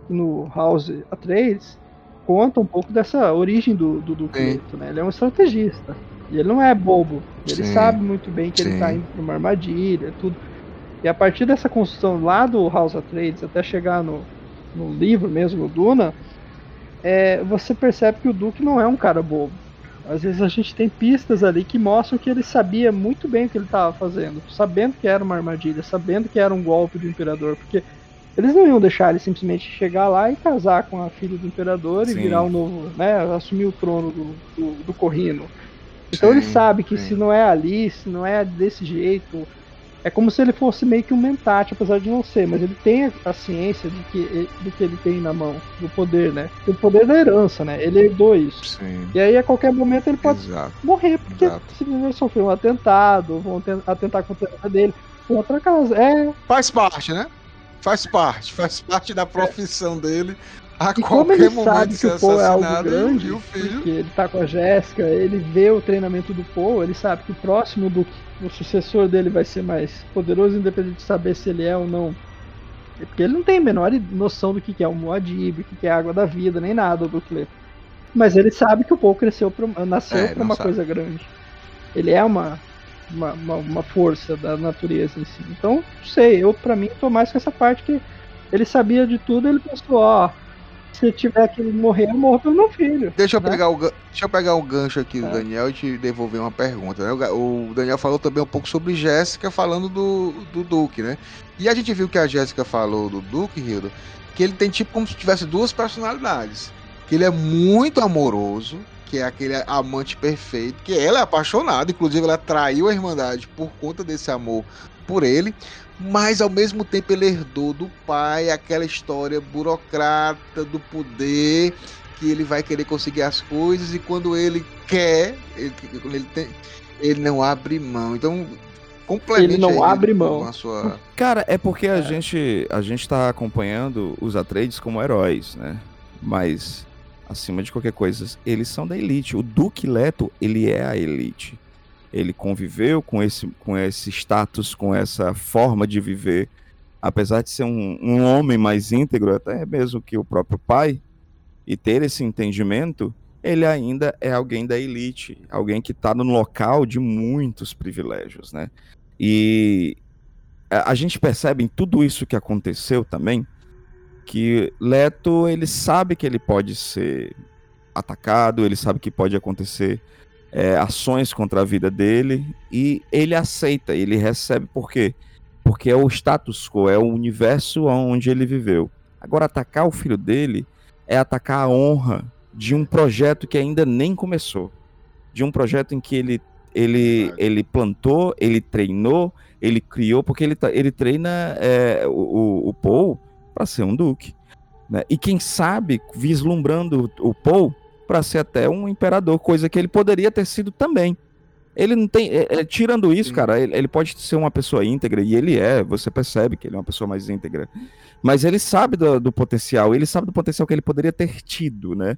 no House Atreides, conta um pouco dessa origem do do, Cleto, né? Ele é um estrategista. E ele não é bobo. Ele Sim. sabe muito bem que Sim. ele está indo para uma armadilha, tudo. E a partir dessa construção lá do House Atreides até chegar no, no livro mesmo, no Duna, é, você percebe que o Duke não é um cara bobo. Às vezes a gente tem pistas ali que mostram que ele sabia muito bem o que ele estava fazendo, sabendo que era uma armadilha, sabendo que era um golpe do imperador, porque eles não iam deixar ele simplesmente chegar lá e casar com a filha do imperador sim. e virar um novo, né, assumir o trono do, do, do Corrino. Então sim, ele sabe que sim. se não é ali, se não é desse jeito, é como se ele fosse meio que um mentate, apesar de não ser, mas ele tem a ciência de que, do que ele tem na mão, do poder, né? O poder da herança, né? Ele herdou isso. Sim. E aí, a qualquer momento, ele pode Exato. morrer, porque Exato. simplesmente sofreu um atentado, vão atentar contra a dele. Outra casa. É. Faz parte, né? Faz parte, faz parte da profissão é. dele. A e como ele sabe que o Paul é algo grande, porque ele tá com a Jéssica, ele vê o treinamento do Paul, ele sabe que o próximo do o sucessor dele vai ser mais poderoso, independente de saber se ele é ou não. Porque ele não tem a menor noção do que é o Moadib, o que é a água da vida, nem nada do Cleto. Mas ele sabe que o Paul cresceu pra, nasceu é, para uma sabe. coisa grande. Ele é uma, uma, uma, uma, força da natureza em si. Então, não sei, eu para mim tô mais com essa parte que ele sabia de tudo, ele pensou, ó, oh, se tiver que morrer, eu morro pelo meu filho. Deixa eu, né? pegar, o, deixa eu pegar o gancho aqui do é. Daniel e te devolver uma pergunta. Né? O Daniel falou também um pouco sobre Jéssica, falando do, do Duke, né? E a gente viu que a Jéssica falou do Duke, Hildo, que ele tem tipo como se tivesse duas personalidades. Que ele é muito amoroso, que é aquele amante perfeito, que ela é apaixonada, inclusive ela traiu a Irmandade por conta desse amor por ele, mas ao mesmo tempo ele herdou do pai aquela história burocrata do poder que ele vai querer conseguir as coisas e quando ele quer, ele, ele, tem, ele não abre mão. Então, completamente ele não abre mão. Sua... Cara, é porque é. a gente a gente tá acompanhando os Atreides como heróis, né? Mas acima de qualquer coisa, eles são da elite. O Duque Leto, ele é a elite ele conviveu com esse, com esse status, com essa forma de viver, apesar de ser um, um homem mais íntegro, até mesmo que o próprio pai, e ter esse entendimento, ele ainda é alguém da elite, alguém que está no local de muitos privilégios, né? E a gente percebe em tudo isso que aconteceu também que Leto ele sabe que ele pode ser atacado, ele sabe que pode acontecer é, ações contra a vida dele e ele aceita, ele recebe por quê? Porque é o status quo, é o universo onde ele viveu. Agora, atacar o filho dele é atacar a honra de um projeto que ainda nem começou. De um projeto em que ele, ele, ele plantou, ele treinou, ele criou, porque ele, tá, ele treina é, o, o Paul para ser um duque. Né? E quem sabe, vislumbrando o Paul, para ser até um imperador, coisa que ele poderia ter sido também. Ele não tem. É, é, tirando isso, cara, ele, ele, pode ser uma pessoa íntegra, e ele é, você percebe que ele é uma pessoa mais íntegra. Mas ele sabe do, do potencial, ele sabe do potencial que ele poderia ter tido, né?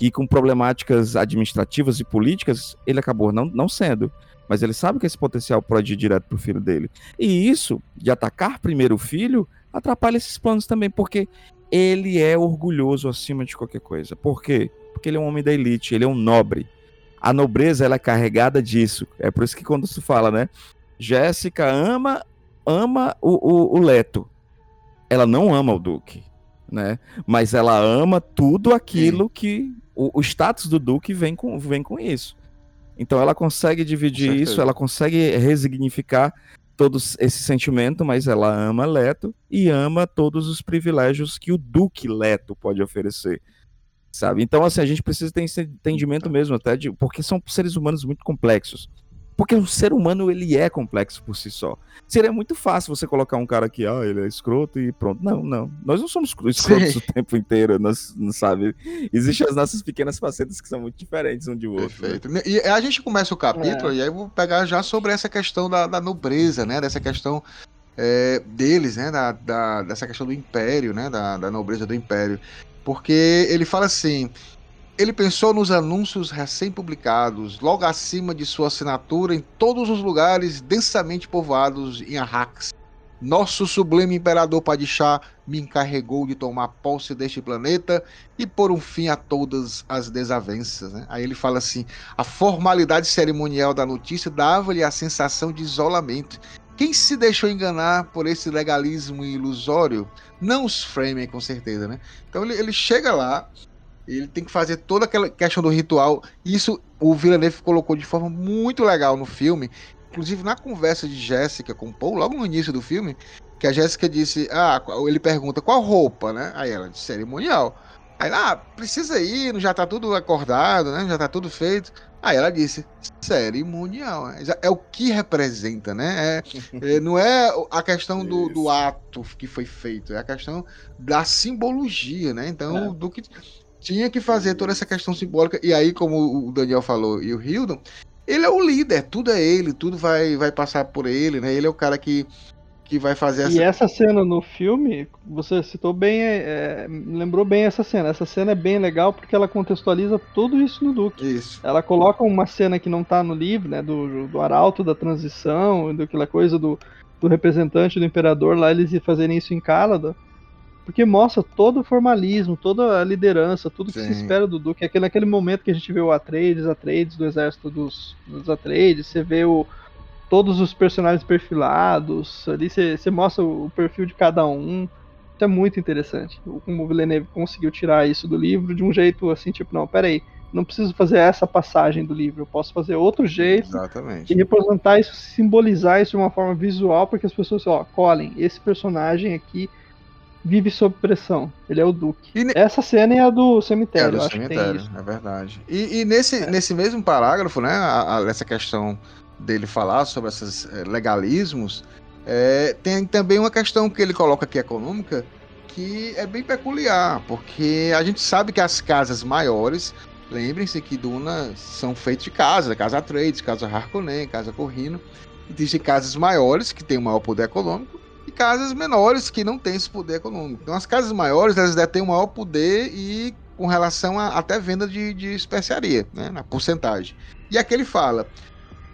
E com problemáticas administrativas e políticas, ele acabou não, não sendo. Mas ele sabe que esse potencial pode ir direto pro filho dele. E isso, de atacar primeiro o filho, atrapalha esses planos também, porque ele é orgulhoso acima de qualquer coisa. Por quê? porque ele é um homem da elite, ele é um nobre. A nobreza ela é carregada disso. É por isso que quando se fala, né? Jéssica ama ama o, o, o, Leto. Ela não ama o Duque, né? Mas ela ama tudo aquilo Sim. que o, o, status do Duque vem com, vem com isso. Então ela consegue dividir isso, ela consegue resignificar todo esse sentimento, mas ela ama Leto e ama todos os privilégios que o Duque Leto pode oferecer sabe? Então, assim, a gente precisa ter esse entendimento mesmo, até de. Porque são seres humanos muito complexos. Porque o ser humano, ele é complexo por si só. Seria muito fácil você colocar um cara que, ah, ele é escroto e pronto. Não, não. Nós não somos escrotos Sim. o tempo inteiro, nós, não sabe? Existem as nossas pequenas facetas que são muito diferentes um de outro. Né? Perfeito. Né? E a gente começa o capítulo, é. e aí eu vou pegar já sobre essa questão da, da nobreza, né? Dessa questão é, deles, né? Da, da, dessa questão do império, né? Da, da nobreza do império. Porque ele fala assim: ele pensou nos anúncios recém-publicados, logo acima de sua assinatura, em todos os lugares densamente povoados em Arrax. Nosso sublime imperador Padishah me encarregou de tomar posse deste planeta e pôr um fim a todas as desavenças. Né? Aí ele fala assim: a formalidade cerimonial da notícia dava-lhe a sensação de isolamento quem se deixou enganar por esse legalismo ilusório? Não os Fremen, com certeza, né? Então ele, ele chega lá, ele tem que fazer toda aquela questão do ritual. Isso o Villeneuve colocou de forma muito legal no filme. Inclusive na conversa de Jéssica com Paul, logo no início do filme, que a Jéssica disse, ah, ele pergunta qual roupa, né? Aí ela disse cerimonial. Aí, ah, precisa ir, já tá tudo acordado, né? Já tá tudo feito. Aí ela disse, cerimonial. É o que representa, né? É, é, não é a questão do, do, ato que foi feito, é a questão da simbologia, né? Então, é. do que tinha que fazer toda essa questão simbólica. E aí, como o Daniel falou e o Hildon, ele é o líder, tudo é ele, tudo vai, vai passar por ele, né? Ele é o cara que que vai fazer essa. E essa cena no filme, você citou bem, é, lembrou bem essa cena. Essa cena é bem legal porque ela contextualiza tudo isso no Duque. Isso. Ela coloca uma cena que não tá no livro, né? Do, do arauto da transição, daquela coisa do, do representante do imperador lá, eles fazerem isso em Cálada. Porque mostra todo o formalismo, toda a liderança, tudo que Sim. se espera do Duque. Aquele, naquele momento que a gente vê o Atreides, Atreides do exército dos, dos Atreides, você vê o, todos os personagens perfilados, ali você mostra o perfil de cada um. Isso é muito interessante. Como o Villeneuve conseguiu tirar isso do livro de um jeito assim, tipo, não, peraí, não preciso fazer essa passagem do livro, eu posso fazer outro jeito Exatamente. e representar isso, simbolizar isso de uma forma visual, porque as pessoas, ó, Colin, esse personagem aqui vive sob pressão. Ele é o Duque. Ne... Essa cena é a do cemitério. É do cemitério, é verdade. E, e nesse, é. nesse mesmo parágrafo, né, a, a, essa questão dele falar sobre esses eh, legalismos, é, tem também uma questão que ele coloca aqui econômica que é bem peculiar, porque a gente sabe que as casas maiores, lembrem-se que Duna são feitas de casa, casa Trades, casa Harkonnen, casa Corrino, existem casas maiores que têm um maior poder econômico e casas menores que não têm esse poder econômico. Então as casas maiores elas ter um maior poder e com relação a até venda de, de especiaria, né, na porcentagem. E aqui ele fala,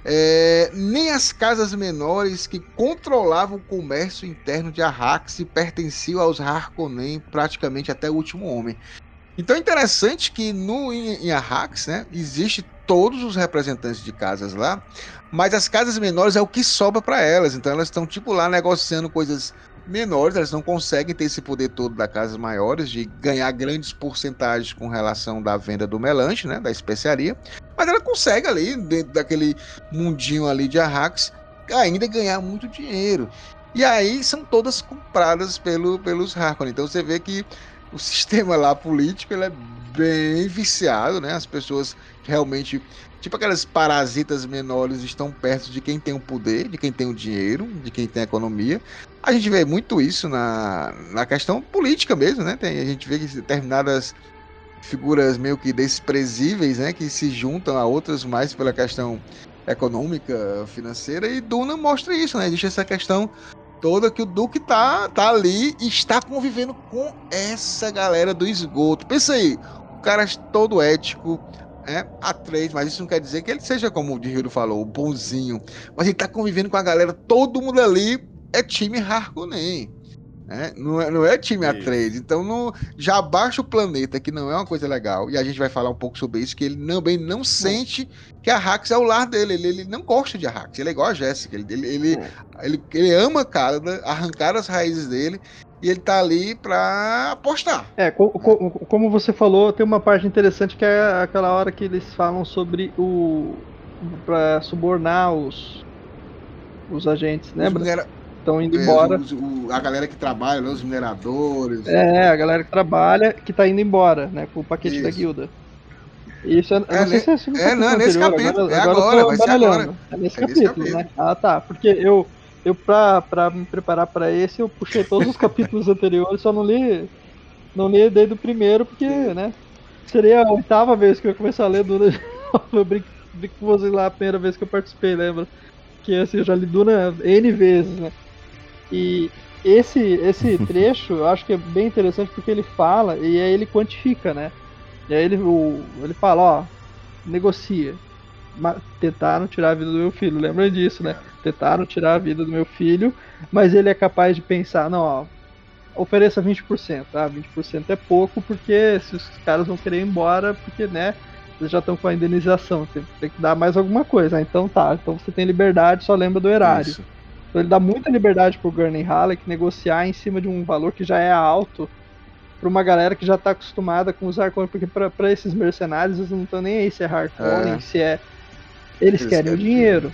é, nem as casas menores que controlavam o comércio interno de Arrax pertenciam aos Harkonnen praticamente até o último homem. Então é interessante que no, em, em Arrax, né, existe todos os representantes de casas lá, mas as casas menores é o que sobra para elas. Então elas estão tipo lá negociando coisas menores, elas não conseguem ter esse poder todo das casas maiores de ganhar grandes porcentagens com relação da venda do melange, né, da especiaria, mas ela consegue ali dentro daquele mundinho ali de Arrax ainda ganhar muito dinheiro. E aí são todas compradas pelo, pelos Harkonnen. Então você vê que o sistema lá político ele é bem viciado, né? As pessoas realmente, tipo aquelas parasitas menores, estão perto de quem tem o poder, de quem tem o dinheiro, de quem tem a economia. A gente vê muito isso na, na questão política mesmo, né? Tem, a gente vê que determinadas figuras meio que desprezíveis, né? Que se juntam a outras mais pela questão econômica, financeira, e Duna mostra isso, né? Existe essa questão toda que o Duque tá, tá ali e está convivendo com essa galera do esgoto. Pensa aí, cara é todo ético, é, a três, mas isso não quer dizer que ele seja, como o Dihiro falou, o bonzinho. Mas ele tá convivendo com a galera, todo mundo ali é time Harkonnen. Né? Não, é, não é time A3. Então não, já baixa o planeta, que não é uma coisa legal. E a gente vai falar um pouco sobre isso, que ele também não sente que a Hax é o lar dele. Ele, ele não gosta de Hax. Ele é igual a Jéssica. Ele, ele, ele, ele, ama arrancar as raízes dele. E ele tá ali pra apostar. É, co co como você falou, tem uma parte interessante que é aquela hora que eles falam sobre o. pra subornar os. os agentes, lembra? estão indo é, embora. Os, o, a galera que trabalha, né, os mineradores. É, a galera que trabalha, que tá indo embora, né? Com o paquete Isso. da guilda. Isso é, é, não se é, é não, nesse capítulo. Agora, é agora, vai ser agora. É nesse, é capítulo, nesse capítulo, né? Ah, tá. Porque eu, eu pra, pra me preparar pra esse, eu puxei todos os capítulos anteriores, só não li, não li desde o primeiro, porque, né? Seria a oitava vez que eu ia começar a ler Duna. eu brinco, brinco com vocês lá a primeira vez que eu participei, lembra? Que assim, eu já li Duna N vezes, né? E esse, esse trecho eu acho que é bem interessante porque ele fala e aí ele quantifica, né? E aí ele, o, ele fala, ó, negocia. Tentaram tirar a vida do meu filho, lembra disso, né? Tentaram tirar a vida do meu filho, mas ele é capaz de pensar, não, ó, ofereça 20%, tá? 20% é pouco porque se os caras vão querer ir embora, porque, né, eles já estão com a indenização, tem, tem, que dar mais alguma coisa. Ah, então tá, então você tem liberdade, só lembra do erário. Isso. Então ele dá muita liberdade pro Gurney Halleck negociar em cima de um valor que já é alto para uma galera que já está acostumada com os Harkonnen, porque para esses mercenários eles não estão nem aí se é Harkonnen, é. se é. Eles, eles querem, o dinheiro.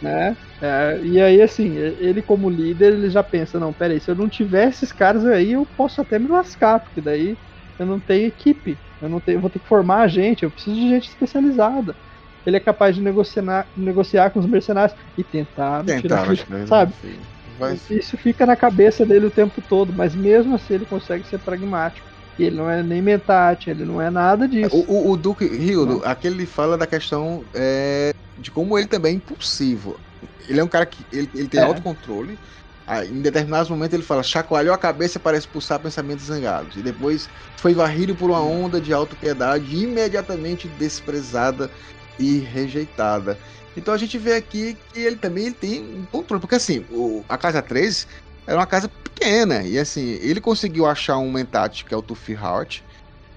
Né? É, e aí, assim, ele como líder, ele já pensa, não, peraí, se eu não tiver esses caras aí, eu posso até me lascar, porque daí eu não tenho equipe, eu não tenho, vou ter que formar gente, eu preciso de gente especializada. ele é capaz de negociar, negociar com os mercenários e tentar, tentar tirar, sabe? Vai... Isso fica na cabeça dele o tempo todo, mas mesmo assim ele consegue ser pragmático. Ele não é nem mentate, ele não é nada disso. O, o, o Duque Hildo, aquele fala da questão é, de como ele também é impulsivo. Ele é um cara que ele, ele tem é. autocontrole. Em determinados momentos ele fala, chacoalhou a cabeça para expulsar pensamentos zangados. E depois foi varrido por uma onda de autopiedade imediatamente desprezada e rejeitada. Então a gente vê aqui que ele também ele tem um controle, porque assim, o, a casa 13 era uma casa pequena, e assim, ele conseguiu achar um mentate, que é o Tufi Heart,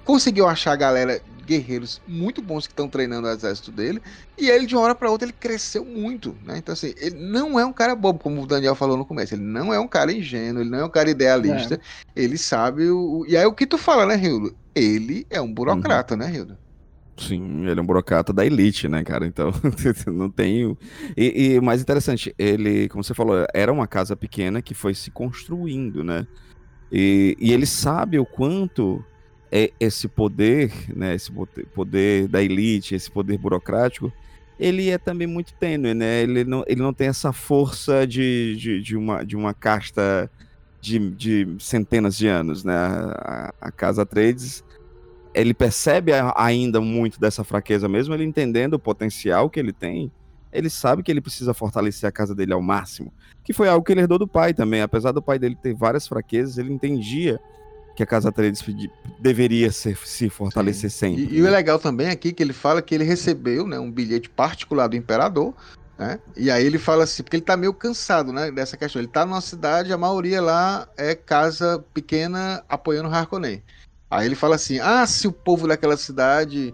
conseguiu achar a galera, guerreiros muito bons que estão treinando o exército dele, e ele de uma hora para outra ele cresceu muito, né? Então assim, ele não é um cara bobo, como o Daniel falou no começo, ele não é um cara ingênuo, ele não é um cara idealista, é. ele sabe o... E aí o que tu fala, né, Hildo? Ele é um burocrata, uhum. né, Hildo? Sim, ele é um burocrata da elite, né, cara? Então, não tem. E, e mais interessante, ele, como você falou, era uma casa pequena que foi se construindo, né? E, e ele sabe o quanto é esse poder, né? Esse poder da elite, esse poder burocrático, ele é também muito tênue, né? Ele não, ele não tem essa força de, de, de uma, de uma casta de, de centenas de anos, né? A, a Casa Trades ele percebe ainda muito dessa fraqueza mesmo, ele entendendo o potencial que ele tem, ele sabe que ele precisa fortalecer a casa dele ao máximo, que foi algo que ele herdou do pai também, apesar do pai dele ter várias fraquezas, ele entendia que a casa Trades deveria ser, se fortalecer Sim. sempre. E, e, o legal também aqui que ele fala que ele recebeu, né, um bilhete particular do imperador, né? E aí ele fala assim, porque ele tá meio cansado, né, dessa questão. Ele tá numa cidade, a maioria lá é casa pequena apoiando o Harkonnen. Aí ele fala assim: ah, se o povo daquela cidade.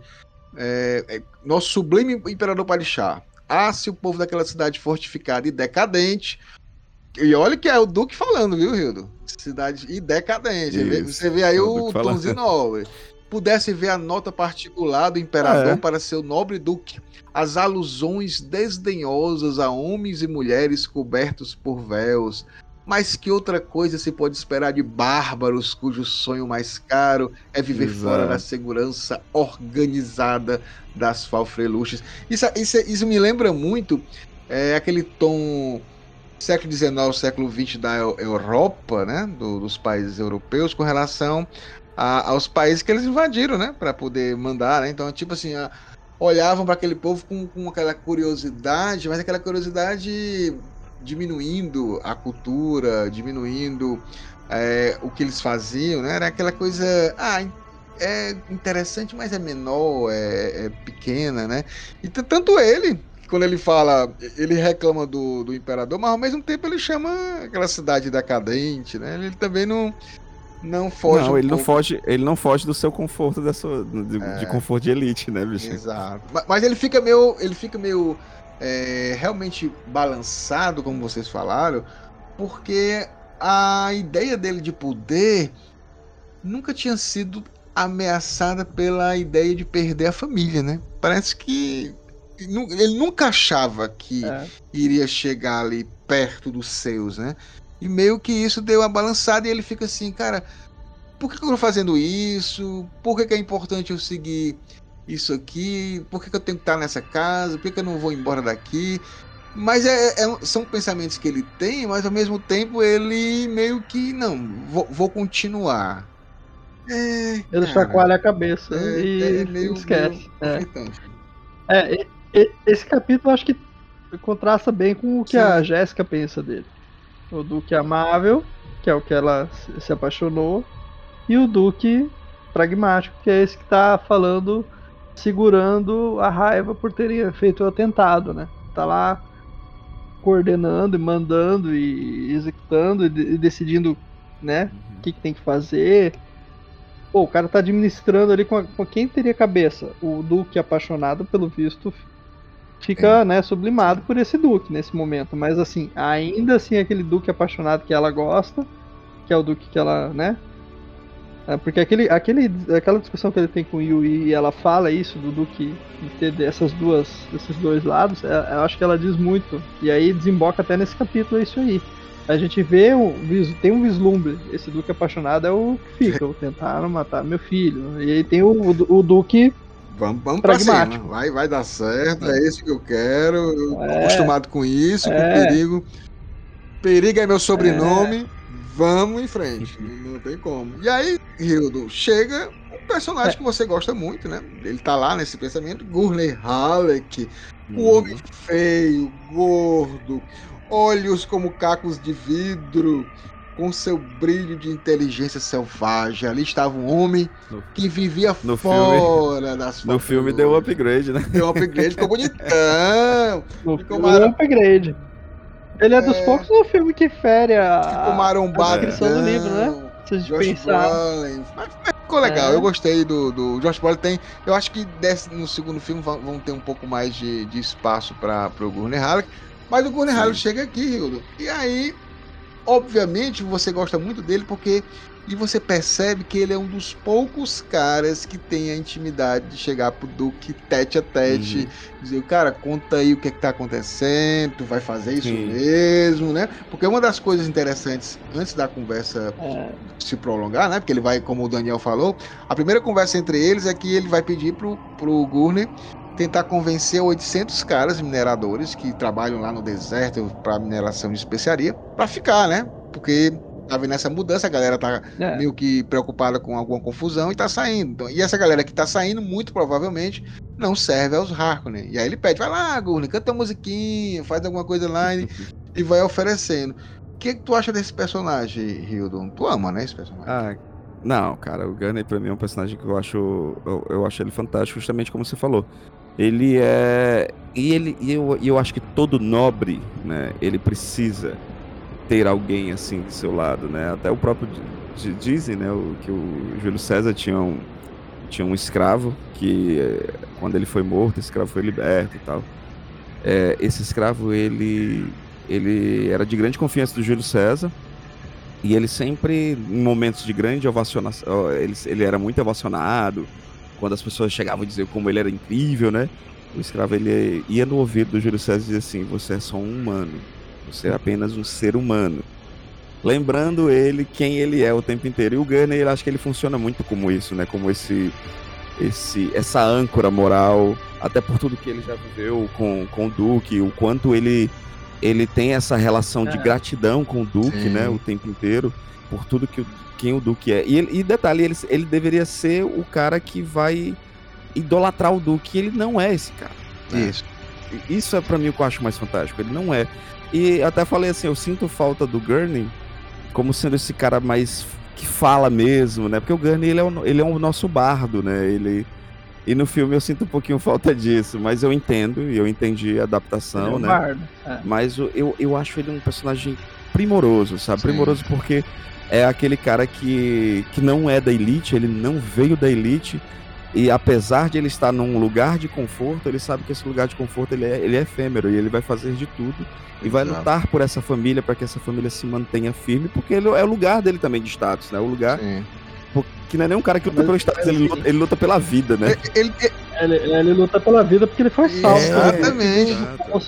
É, é, nosso sublime imperador Padishah. Ah, se o povo daquela cidade fortificada e decadente. E olha que é o Duque falando, viu, Rildo? Cidade e decadente. Isso, Você vê aí é o, o Tonzinol. Pudesse ver a nota particular do imperador ah, para seu nobre duque, as alusões desdenhosas a homens e mulheres cobertos por véus, mas que outra coisa se pode esperar de bárbaros cujo sonho mais caro é viver Exato. fora da segurança organizada das falfreluches? Isso, isso, isso me lembra muito é, aquele tom século XIX, século XX da Europa, né, do, dos países europeus, com relação a, aos países que eles invadiram, né, para poder mandar, né? Então, tipo assim, a, olhavam para aquele povo com, com aquela curiosidade, mas aquela curiosidade diminuindo a cultura, diminuindo é, o que eles faziam, né? Era aquela coisa, ah, é interessante, mas é menor, é, é pequena, né? E tanto ele, quando ele fala, ele reclama do, do imperador, mas ao mesmo tempo ele chama aquela cidade decadente, né? Ele também não não foge. Não, um ele pouco. não foge, ele não foge do seu conforto dessa de, é, de conforto de elite, né, bicho? Exato. Mas, mas ele fica meio, ele fica meio é, realmente balançado, como vocês falaram, porque a ideia dele de poder nunca tinha sido ameaçada pela ideia de perder a família, né? Parece que ele nunca achava que é. iria chegar ali perto dos seus, né? E meio que isso deu uma balançada e ele fica assim, cara, por que eu tô fazendo isso? Por que, que é importante eu seguir isso aqui, por que, que eu tenho que estar nessa casa, por que, que eu não vou embora daqui. Mas é, é, são pensamentos que ele tem, mas ao mesmo tempo ele meio que não, vou, vou continuar. É, ele chacoalha a cabeça é, e é meio, esquece. Meio é. é. esse capítulo acho que contrasta bem com o que Sim. a Jéssica pensa dele. O Duque amável, que é o que ela se apaixonou, e o Duque pragmático, que é esse que está falando segurando a raiva por terem feito o atentado, né? Tá lá coordenando e mandando e executando e, de, e decidindo, né, o uhum. que, que, tem que fazer. Pô, o cara tá administrando ali com, a, com quem teria cabeça. O Duque apaixonado, pelo visto, fica, é. né, sublimado por esse Duque nesse momento. Mas assim, ainda assim aquele Duque apaixonado que ela gosta, que é o Duque que ela, né, é, porque aquele, aquele, aquela discussão que ele tem com o Yui e ela fala isso do Duque ter dessas duas, desses dois lados, é, eu acho que ela diz muito. E aí desemboca até nesse capítulo isso aí. A gente vê, um, tem um vislumbre. Esse Duque apaixonado é o que fica, o tentaram matar meu filho. E aí tem o, o, o Duque Vamos, vamos pra cima. Vai, vai dar certo, é isso que eu quero. Eu é, acostumado com isso, é. com perigo. Perigo é meu sobrenome. Vamos em frente. Não tem como. E aí, Hildo, chega um personagem é. que você gosta muito, né? Ele tá lá nesse pensamento. Gurney Halleck. O uhum. homem feio, gordo, olhos como cacos de vidro com seu brilho de inteligência selvagem. Ali estava um homem no, que vivia no fora filme, das No filme deu um upgrade, né? Deu um upgrade, ficou bonitão. No ficou um upgrade. Ele é, dos é... poucos no filme que fere a, marombado, a descrição do livro, né? Se Josh pensar. Mas, mas ficou legal, é. eu gostei do, do Josh Brolin. Tem, eu acho que desse, no segundo filme vão, vão ter um pouco mais de, de espaço para o Gurney Halleck. Mas o Gurney Halleck chega aqui, Hildo. E aí obviamente você gosta muito dele porque e você percebe que ele é um dos poucos caras que tem a intimidade de chegar pro Duke tete a tete, uhum. dizer, cara, conta aí o que é que tá acontecendo, tu vai fazer isso Sim. mesmo, né? Porque uma das coisas interessantes, antes da conversa é. se prolongar, né? Porque ele vai, como o Daniel falou, a primeira conversa entre eles é que ele vai pedir pro, pro Gurney tentar convencer 800 caras mineradores que trabalham lá no deserto para mineração de especiaria para ficar, né? Porque tá vendo essa mudança, a galera tá é. meio que preocupada com alguma confusão e tá saindo. Então, e essa galera que tá saindo, muito provavelmente, não serve aos Harkonnen. E aí ele pede, vai lá, Gurney, canta uma musiquinha, faz alguma coisa lá e, e vai oferecendo. O que, que tu acha desse personagem, Hildon? Tu ama, né, esse personagem? Ah, não, cara, o Gunner pra mim é um personagem que eu acho, eu, eu acho ele fantástico, justamente como você falou. Ele é. E ele, e eu, eu acho que todo nobre, né, ele precisa ter alguém assim do seu lado, né? Até o próprio dizem, né, que o Júlio César tinha um, tinha um escravo que quando ele foi morto, esse escravo foi liberto e tal. É, esse escravo ele ele era de grande confiança do Júlio César e ele sempre em momentos de grande ovacionação, ele, ele era muito ovacionado quando as pessoas chegavam a dizer como ele era incrível, né? O escravo ele ia no ouvido do Júlio César e dizia assim: Você é só um humano, você é apenas um ser humano. Lembrando ele quem ele é o tempo inteiro. E o Gunner, ele acho que ele funciona muito como isso, né? Como esse, esse, essa âncora moral, até por tudo que ele já viveu com, com o Duque, o quanto ele, ele tem essa relação de é. gratidão com o Duque, Sim. né? O tempo inteiro, por tudo que o quem o Duque é. E, ele, e detalhe, ele, ele deveria ser o cara que vai idolatrar o Duque. Ele não é esse cara. Né? Isso. Isso é para mim o que eu acho mais fantástico. Ele não é. E até falei assim, eu sinto falta do Gurney como sendo esse cara mais que fala mesmo, né? Porque o Gurney ele é o, ele é o nosso bardo, né? Ele e no filme eu sinto um pouquinho falta disso, mas eu entendo e eu entendi a adaptação, é né? Bardo, é. Mas eu, eu acho ele um personagem primoroso, sabe? Sim. Primoroso porque é aquele cara que, que não é da elite, ele não veio da elite, e apesar de ele estar num lugar de conforto, ele sabe que esse lugar de conforto ele é, ele é efêmero e ele vai fazer de tudo e vai lutar por essa família para que essa família se mantenha firme, porque ele é o lugar dele também de status, né? O lugar que não é nem um cara que luta pelo status, ele luta, ele luta pela vida, né? Ele, ele, ele, ele, luta pela vida porque ele foi salvo. Exatamente.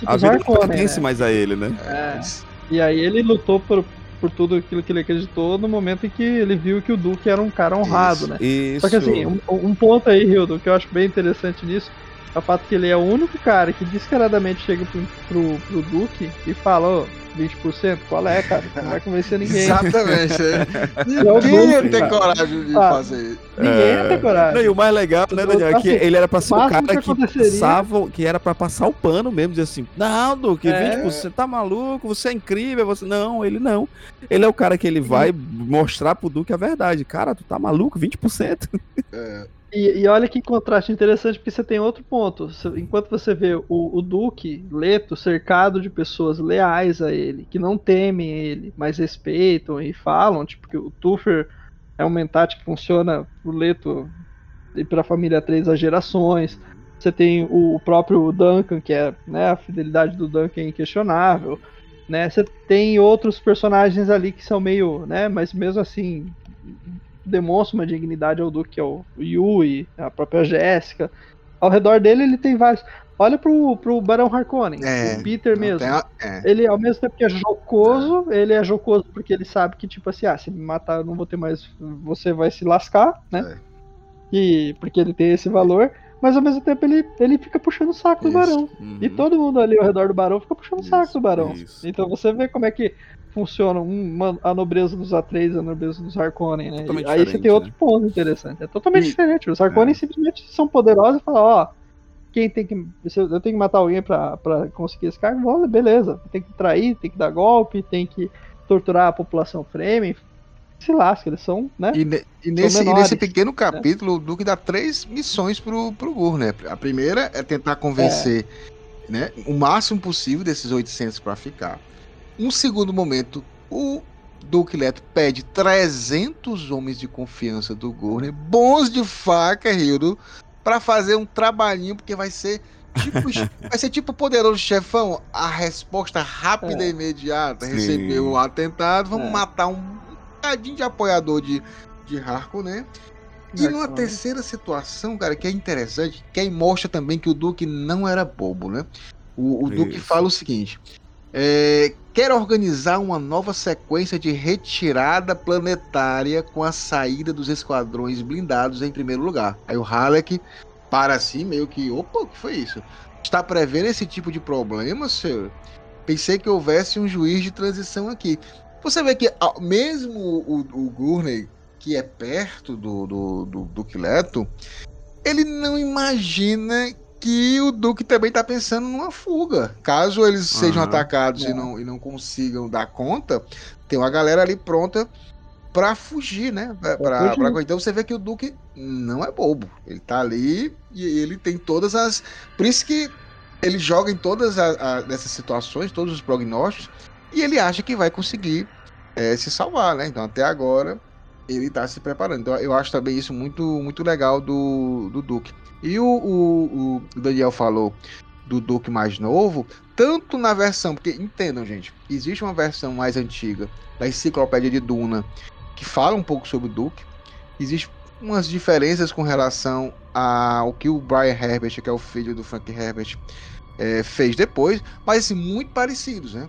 A vida não pertence né? mais a ele, né? É. E aí ele lutou por, por tudo aquilo que ele acreditou no momento em que ele viu que o Duque era um cara honrado, isso, né? Isso. Só que assim, um, um ponto aí, Hildo, que eu acho bem interessante nisso, é o fato que ele é o único cara que descaradamente chega pro, pro, pro Duque e fala, oh, 20%? Qual é, cara? Não vai convencer ninguém. Exatamente. É. ninguém ia ter coragem de ah, fazer isso. Ninguém ia ter coragem. Não, e o mais legal, né, Daniel, é que assim, ele era pra ser o cara que, que passava, que era pra passar o pano mesmo, dizer assim, não, Duque, é. 20%, tá maluco, você é incrível, você... Não, ele não. Ele é o cara que ele vai mostrar pro Duque a verdade. Cara, tu tá maluco, 20%. É. E, e, olha que contraste interessante, porque você tem outro ponto. Enquanto você vê o, o, Duque, Leto, cercado de pessoas leais a ele, que não temem ele, mas respeitam e falam, tipo, que o Tuffer é um mentate que funciona pro Leto e pra família três a gerações. Você tem o, o próprio Duncan, que é né, a fidelidade do Duncan é inquestionável. Né? Você tem outros personagens ali que são meio, né, mas mesmo assim demonstra uma dignidade ao Duque, que é o Yui, a própria Jéssica. Ao redor dele ele tem vários. Olha pro, pro Barão Harkonnen, é, o Peter mesmo. A... É. Ele, ao mesmo tempo que é jocoso, é. ele é jocoso porque ele sabe que, tipo assim, ah, se me matar eu não vou ter mais. Você vai se lascar, né? É. E, porque ele tem esse valor. mas ao mesmo tempo ele, ele fica puxando o saco Isso. do barão. Uhum. E todo mundo ali ao redor do barão fica puxando o saco do barão. isso. Então você vê como é que funciona uma, a nobreza dos Atreides e a nobreza dos Harkonnen, né? E aí você tem outro né? ponto interessante. É totalmente E- diferente. Os Harkonnen É. simplesmente são poderosos e falam, ó, quem tem que. Eu tenho que matar alguém pra, pra conseguir esse cargo, olha, beleza. Tem que trair, tem que dar golpe, tem que torturar a população Fremen. Se lasca, eles são, né? E, ne- e nesse, e menores, nesse pequeno capítulo, o Duque dá três missões pro, pro Gur, né? A primeira é tentar convencer né, o máximo possível desses 800 para ficar. Um segundo momento, o Duque Leto pede 300 homens de confiança do Gurney, bons de faca, Hildo, para fazer um trabalhinho, porque vai ser tipo, vai ser tipo poderoso chefão, a resposta rápida É. e imediata, Sim. recebeu o atentado, vamos É. matar um bocadinho de apoiador de, de Harkonnen. E numa terceira situação, cara, que é interessante, que aí mostra também que o Duque não era bobo, né? O, o Duque fala o seguinte: é, quer organizar uma nova sequência de retirada planetária com a saída dos esquadrões blindados em primeiro lugar. Aí o Halleck para assim, meio que, opa, o que foi isso? Está prevendo esse tipo de problema, senhor? Pensei que houvesse um juiz de transição aqui. Você vê que ah, mesmo o, o Gurney, que é perto do, do, do Duque Leto, ele não imagina que o Duque também está pensando numa fuga. Caso eles sejam Aham. atacados e, É. não, e não consigam dar conta, tem uma galera ali pronta para fugir, né? Pra, pra- fugir. pra- Então você vê que o Duque não é bobo. Ele tá ali e ele tem todas as. Por isso que ele joga em todas a- a- essas situações, todos os prognósticos, e ele acha que vai conseguir eh, se salvar, né? Então até agora ele tá se preparando. Então eu acho também isso muito, muito legal do, do Duque. E o, o, o Daniel falou do Duque mais novo, tanto na versão, porque entendam, gente, existe uma versão mais antiga da Enciclopédia de Duna que fala um pouco sobre o Duque. Existem umas diferenças com relação ao que o Brian Herbert, que é o filho do Frank Herbert, eh, fez depois, mas assim, muito parecidos, né?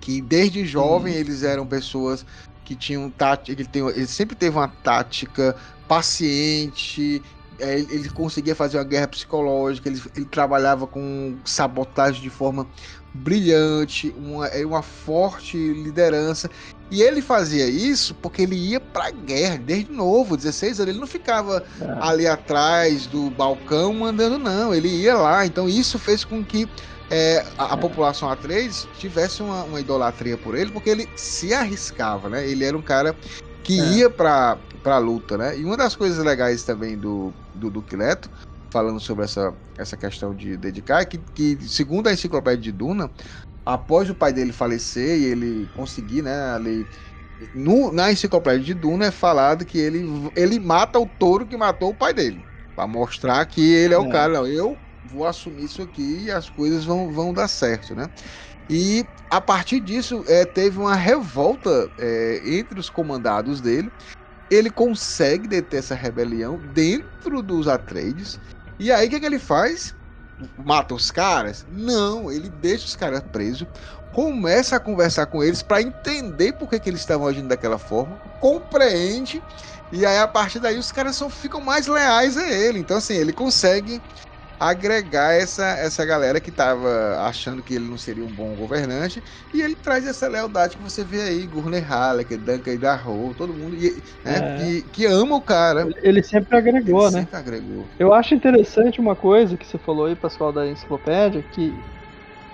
Que desde jovem eles eram pessoas que tinham tática, ele, tem, ele sempre teve uma tática paciente, é, ele, conseguia fazer uma guerra psicológica, ele, ele trabalhava com sabotagem de forma brilhante, uma, é uma forte liderança. E ele fazia isso porque ele ia pra guerra desde novo, 16 anos. Ele não ficava É. ali atrás do balcão mandando, não. Ele ia lá. Então isso fez com que é, a, a população A3 tivesse uma, uma idolatria por ele, porque ele se arriscava, né? Ele era um cara que É. ia pra, pra luta, né? E uma das coisas legais também do, do Duque Leto, falando sobre essa, essa questão de dedicar, é que, que, segundo a enciclopédia de Duna, após o pai dele falecer e ele conseguir, né, ali. No, na enciclopédia de Duna é falado que ele, ele mata o touro que matou o pai dele. Pra mostrar que ele é, o É. cara. Não, eu vou assumir isso aqui e as coisas vão, vão dar certo, né? E a partir disso é, teve uma revolta é, entre os comandados dele. Ele consegue deter essa rebelião dentro dos Atreides. E aí o que, que ele faz? Mata os caras? Não, ele deixa os caras presos, começa a conversar com eles para entender por que, que eles estavam agindo daquela forma, compreende, e aí a partir daí os caras só ficam mais leais a ele. Então, assim, ele consegue agregar essa, essa galera que tava achando que ele não seria um bom governante, e ele traz essa lealdade que você vê aí, Gurney Halleck, Duncan Idaho, todo mundo, e, né, É. que, que ama o cara. Ele sempre agregou, ele né? sempre agregou. Eu acho interessante uma coisa que você falou aí, Pascoal, da enciclopédia, que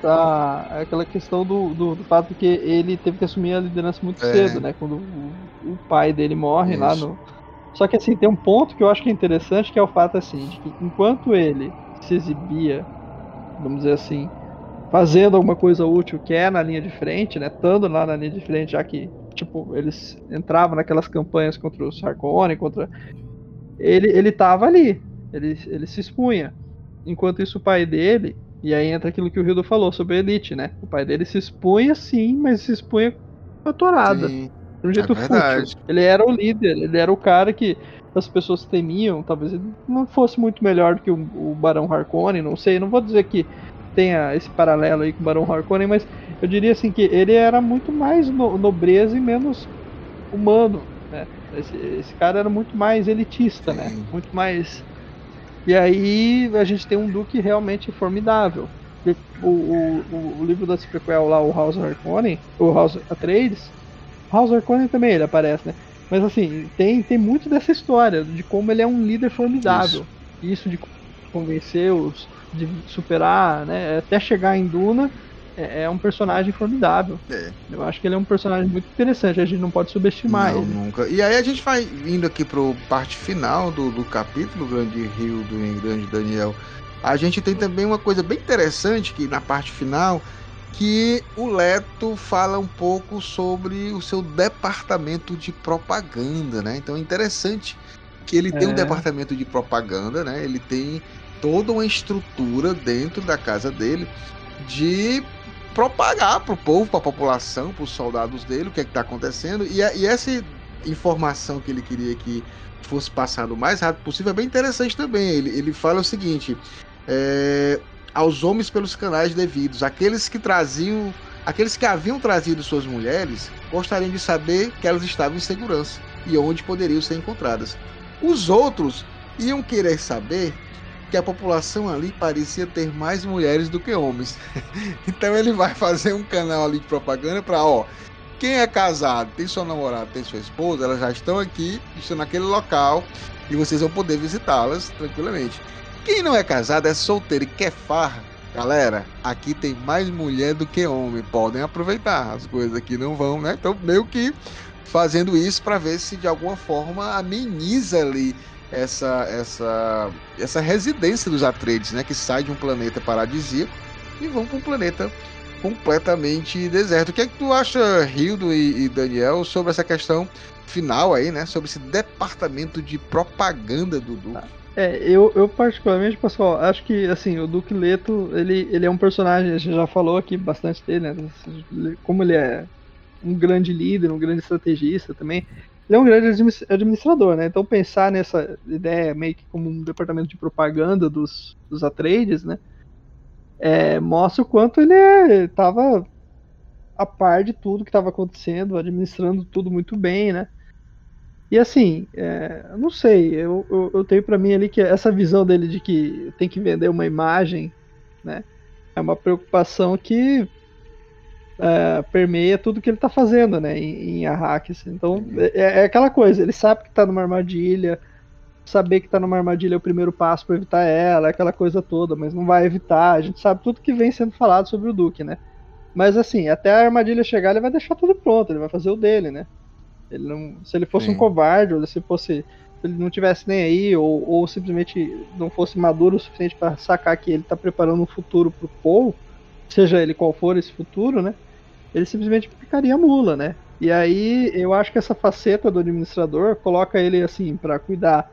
tá é aquela questão do, do, do fato que ele teve que assumir a liderança muito É. cedo, né? Quando o, o pai dele morre lá Isso. no. Só que assim, tem um ponto que eu acho que é interessante, que é o fato assim, de que enquanto ele se exibia, vamos dizer assim, fazendo alguma coisa útil que é na linha de frente, né? Estando lá na linha de frente, já que, tipo, eles entravam naquelas campanhas contra o Sarcone, contra. Ele, ele tava ali, ele, ele se expunha. Enquanto isso, o pai dele, e aí entra aquilo que o Hildo falou sobre a elite, né? O pai dele se expunha sim, mas se expunha com a torada, Sim. De um jeito É fútil. Ele era o líder, ele era o cara que as pessoas temiam, talvez ele não fosse muito melhor do que o, o Barão Harkonnen, não sei, não vou dizer que tenha esse paralelo aí com o Barão Harkonnen, mas eu diria assim que ele era muito mais no- nobreza e menos humano, né? Esse, esse cara era muito mais elitista, né? Sim. Muito mais E aí a gente tem um Duque realmente formidável. O, o, o, o livro da prequel lá, o House Harkonnen, o House Atreides, House Harkonnen também ele aparece, né? Mas assim, tem, tem muito dessa história, de como ele é um líder formidável. Isso, Isso de convencer os, de superar, né? Até chegar em Duna, é, é um personagem formidável. É. Eu acho que ele é um personagem muito interessante, a gente não pode subestimar não, ele. Nunca. E aí a gente vai indo aqui pro parte final do, do capítulo Grande Rio do Grande Daniel. A gente tem também uma coisa bem interessante que na parte final que o Leto fala um pouco sobre o seu departamento de propaganda, né? Então é interessante que ele é. tem um é. departamento de propaganda, né? Ele tem toda uma estrutura dentro da casa dele de propagar para o povo, para a população, para os soldados dele, o que é está acontecendo. E, e, essa informação que ele queria que fosse passada o mais rápido possível é bem interessante também. Ele, ele fala o seguinte: é, aos homens pelos canais devidos, aqueles que traziam, aqueles que haviam trazido suas mulheres, gostariam de saber que elas estavam em segurança e onde poderiam ser encontradas. Os outros iam querer saber que a população ali parecia ter mais mulheres do que homens. então ele vai fazer um canal ali de propaganda para, ó, quem é casado, tem sua namorada, tem sua esposa, elas já estão aqui, estão naquele local e vocês vão poder visitá-las tranquilamente. Quem não é casado, é solteiro e quer farra, galera, aqui tem mais mulher do que homem. Podem aproveitar, as coisas aqui não vão, né? Então, meio que fazendo isso para ver se de alguma forma ameniza ali essa, essa, essa residência dos Atreides, né? Que sai de um planeta paradisíaco e vão para um planeta completamente deserto. O que é que tu acha, Hildo e, e Daniel, sobre essa questão final aí, né? Sobre esse departamento de propaganda do Duque? É, eu, eu particularmente, pessoal, acho que assim, o Duque Leto, ele, ele é um personagem, a gente já falou aqui bastante dele, né? Como ele é um grande líder, um grande estrategista também ele é um grande administrador, né? Então pensar nessa ideia meio que como um departamento de propaganda dos, dos Atreides, né? É, mostra o quanto ele estava a par de tudo que estava acontecendo, administrando tudo muito bem, né? E assim, é, não sei, eu, eu, eu tenho para mim ali que essa visão dele de que tem que vender uma imagem, né? É uma preocupação que uh, permeia tudo que ele está fazendo, né, em, em Arrakis. Então, uhum. é, é, aquela coisa, ele sabe que está numa armadilha, saber que está numa armadilha é o primeiro passo para evitar ela, é aquela coisa toda, mas não vai evitar. A gente sabe tudo que vem sendo falado sobre o Duque, né? Mas assim, até a armadilha chegar, ele vai deixar tudo pronto, ele vai fazer o dele, né? Ele não, se ele fosse Sim. um covarde, ou se fosse se ele não tivesse nem aí, ou, ou simplesmente não fosse maduro o suficiente para sacar que ele está preparando um futuro para o povo, seja ele qual for esse futuro, né? Ele simplesmente ficaria mula, né? E aí eu acho que essa faceta do administrador coloca ele assim para cuidar,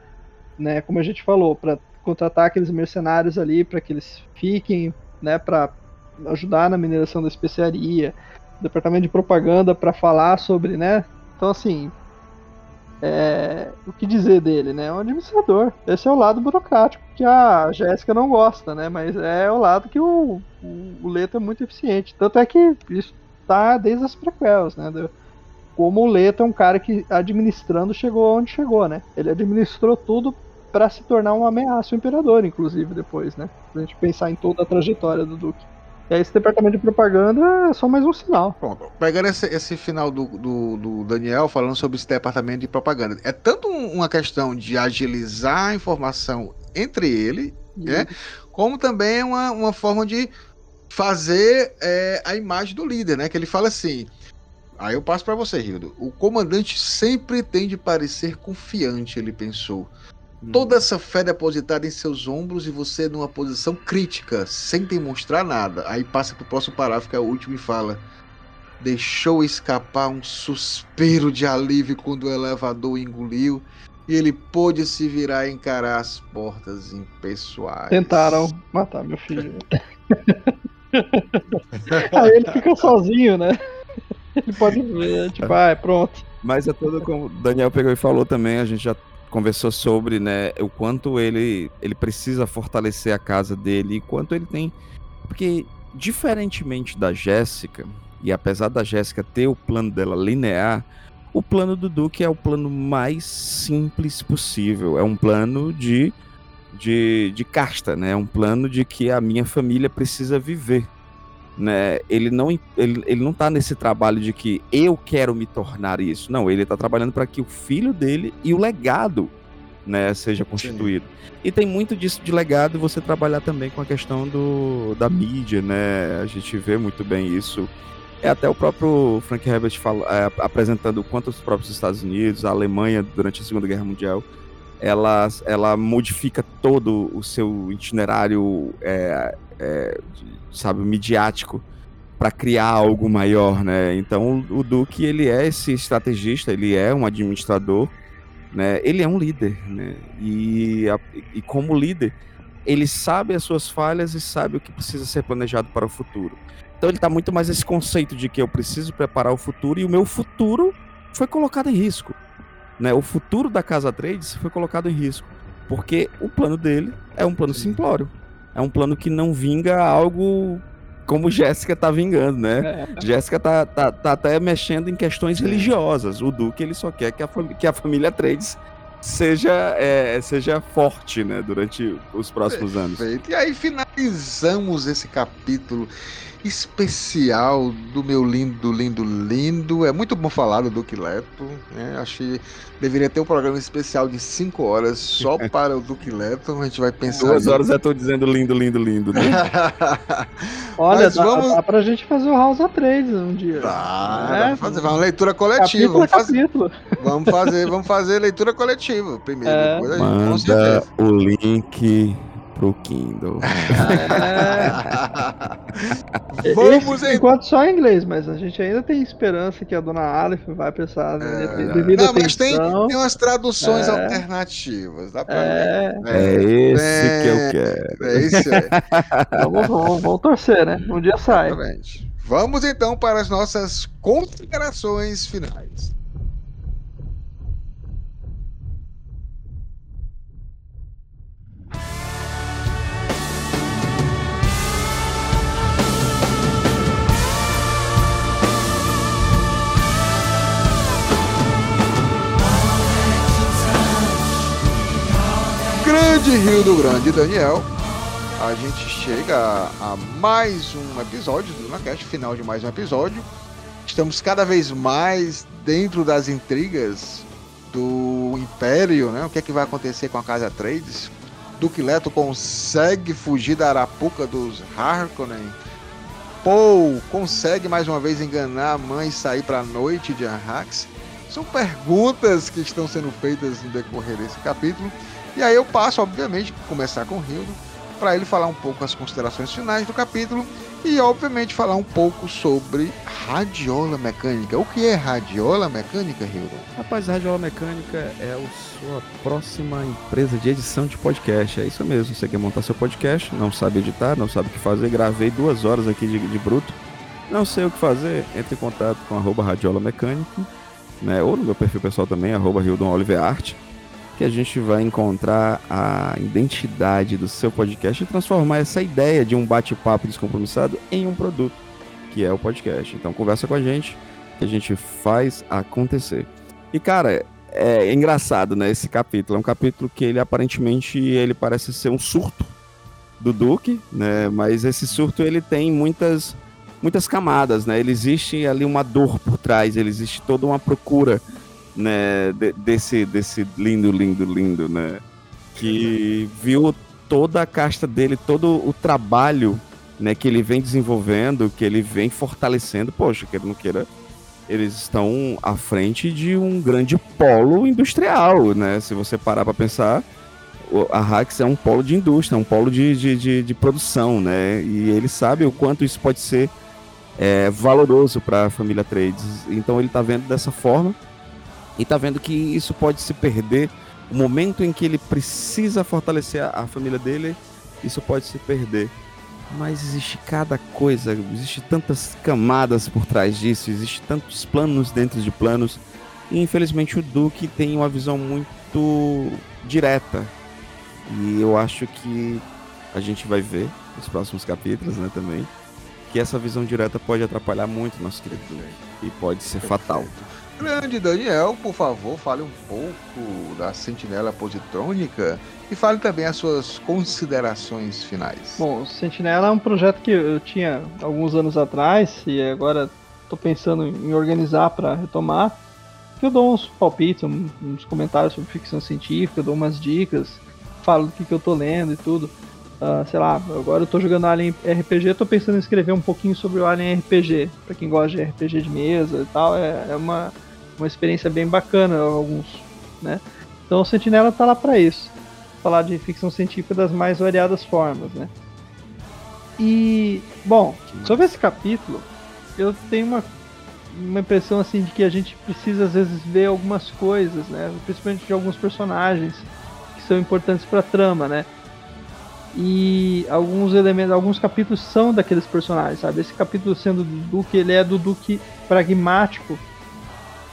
né? Como a gente falou, para contratar aqueles mercenários ali para que eles fiquem, né? Para ajudar na mineração da especiaria, departamento de propaganda para falar sobre, né? Então assim, é, o que dizer dele, né? É um administrador. Esse é o lado burocrático que a Jéssica não gosta, né? Mas é o lado que o, o, o Leto é muito eficiente. Tanto é que isso tá desde as prequels, né? Como o Leto é um cara que administrando chegou onde chegou, né? Ele administrou tudo para se tornar uma ameaça ao imperador, inclusive depois, né? Se a gente pensar em toda a trajetória do Duque. E aí esse departamento de propaganda é só mais um sinal. Pronto. Pegando esse, esse final do, do, do, Daniel falando sobre esse departamento de propaganda. É tanto uma questão de agilizar a informação entre ele, né? Como também uma, uma forma de fazer é, a imagem do líder, né? Que ele fala assim. Aí eu passo para você, Rildo. O comandante sempre tem de parecer confiante, ele pensou. Hum. Toda essa fé depositada em seus ombros e você numa posição crítica, sem demonstrar nada. Aí passa pro próximo parágrafo, que é o último, e fala: Deixou escapar um suspiro de alívio quando o elevador engoliu e ele pôde se virar e encarar as portas impessoais. Tentaram matar meu filho. Aí ele fica sozinho, né? Ele pode ver, tipo, ah, é pronto. Mas é tudo como o Daniel pegou e falou também, a gente já conversou sobre, né, o quanto ele, ele precisa fortalecer a casa dele e quanto ele tem. Porque, diferentemente da Jéssica, e apesar da Jéssica ter o plano dela linear, o plano do Duque é o plano mais simples possível. É um plano de de, de casta, né? É um plano de que a minha família precisa viver. Né? Ele não ele, ele não tá nesse trabalho de que eu quero me tornar isso. Não, ele está trabalhando para que o filho dele e o legado, né, seja constituído. Sim. E tem muito disso de legado você trabalhar também com a questão do, da mídia, né? A gente vê muito bem isso. É até o próprio Frank Herbert fala, é, apresentando quanto os próprios Estados Unidos, a Alemanha durante a Segunda Guerra Mundial ela, ela modifica todo o seu itinerário, é, é, sabe, midiático para criar algo maior, né? Então o Duque ele é esse estrategista, ele é um administrador, né? Ele é um líder, né? E, a, e como líder ele sabe as suas falhas e sabe o que precisa ser planejado para o futuro. Então ele está muito mais esse conceito de que eu preciso preparar o futuro e o meu futuro foi colocado em risco. Né? O futuro da Casa Trades foi colocado em risco, porque o plano dele é um plano simplório. É um plano que não vinga algo como Jéssica tá vingando, né? É. Jéssica tá, tá, tá até mexendo em questões religiosas. O Duque ele só quer que a, que a família Trades seja, é, seja forte, né? Durante os próximos Perfeito. anos. E aí finalizamos esse capítulo especial do meu lindo, lindo, lindo. É muito bom falar do Duque Leto. Né? Acho que deveria ter um programa especial de 5 horas só para o Duque Leto. A gente vai pensar. Duas horas eu tô dizendo lindo, lindo, lindo. Né? Olha, Mas dá, vamos... dá pra gente fazer o House of Trades um dia. Dá, é, fazer uma leitura coletiva. Vamos fazer, vamos fazer, vamos fazer leitura coletiva primeiro. É. Depois a gente, Manda o link pro Kindle. É. Vamos Esse, enquanto só em inglês, mas a gente ainda tem esperança que a dona Aleph vai pensar é, devido Não, mas tem, tem umas traduções é, alternativas. Dá pra é, é, esse é, que eu quero. É isso aí. vamos, vamos, vamos torcer, né? Um dia sai. Exatamente. Vamos então para as nossas considerações finais. Grande Rio do Grande Daniel, a gente chega a, a mais um episódio do NaCast, final de mais um episódio. Estamos cada vez mais dentro das intrigas do Império, né? O que é que vai acontecer com a Casa Trades? Duque Leto consegue fugir da arapuca dos Harkonnen. Paul consegue mais uma vez enganar a mãe e sair para a noite de Arrax. São perguntas que estão sendo feitas no decorrer desse capítulo. E aí eu passo, obviamente, começar com o Hildo, para ele falar um pouco as considerações finais do capítulo e, obviamente, falar um pouco sobre radiola mecânica. O que é radiola mecânica, Hildo? Rapaz, radiola mecânica é a sua próxima empresa de edição de podcast. É isso mesmo. Você quer montar seu podcast, não sabe editar, não sabe o que fazer. Gravei duas horas aqui de, de bruto. Não sei o que fazer, entre em contato com radiola mecânica, né? Ou no meu perfil pessoal também, arroba Hildon Oliver Arte que a gente vai encontrar a identidade do seu podcast e transformar essa ideia de um bate-papo descompromissado em um produto, que é o podcast. Então conversa com a gente, que a gente faz acontecer. E cara, é engraçado, né, esse capítulo. É um capítulo que ele aparentemente ele parece ser um surto do Duque, né? Mas esse surto ele tem muitas muitas camadas, né? Ele existe ali uma dor por trás, ele existe toda uma procura né, de, desse, desse lindo, lindo, lindo, né, que viu toda a casta dele, todo o trabalho, né, que ele vem desenvolvendo, que ele vem fortalecendo, poxa, que ele não queira, eles estão à frente de um grande polo industrial, né, se você parar para pensar, a Hax é um polo de indústria, um polo de, de, de, de produção, né, e ele sabe o quanto isso pode ser é, valoroso para a família Trades, então ele está vendo dessa forma, e tá vendo que isso pode se perder. O momento em que ele precisa fortalecer a, a família dele, isso pode se perder. Mas existe cada coisa, existe tantas camadas por trás disso, existe tantos planos dentro de planos. E infelizmente o Duque tem uma visão muito direta. E eu acho que a gente vai ver nos próximos capítulos, né, também, que essa visão direta pode atrapalhar muito nosso querido e pode ser fatal. Grande Daniel, por favor, fale um pouco da Sentinela Positrônica e fale também as suas considerações finais. Bom, Sentinela é um projeto que eu tinha alguns anos atrás e agora estou pensando em organizar para retomar. Eu dou uns palpites, uns comentários sobre ficção científica, dou umas dicas, falo do que, que eu tô lendo e tudo. Uh, sei lá, agora eu tô jogando Alien RPG, tô pensando em escrever um pouquinho sobre o Alien RPG, para quem gosta de RPG de mesa e tal, é, é uma, uma experiência bem bacana, alguns, né? Então o Sentinela tá lá para isso, falar de ficção científica das mais variadas formas, né? E, bom, sobre esse capítulo, eu tenho uma, uma impressão assim de que a gente precisa às vezes ver algumas coisas, né? Principalmente de alguns personagens que são importantes para a trama, né? e alguns elementos, alguns capítulos são daqueles personagens, sabe? Esse capítulo sendo do Duque, ele é do Duque pragmático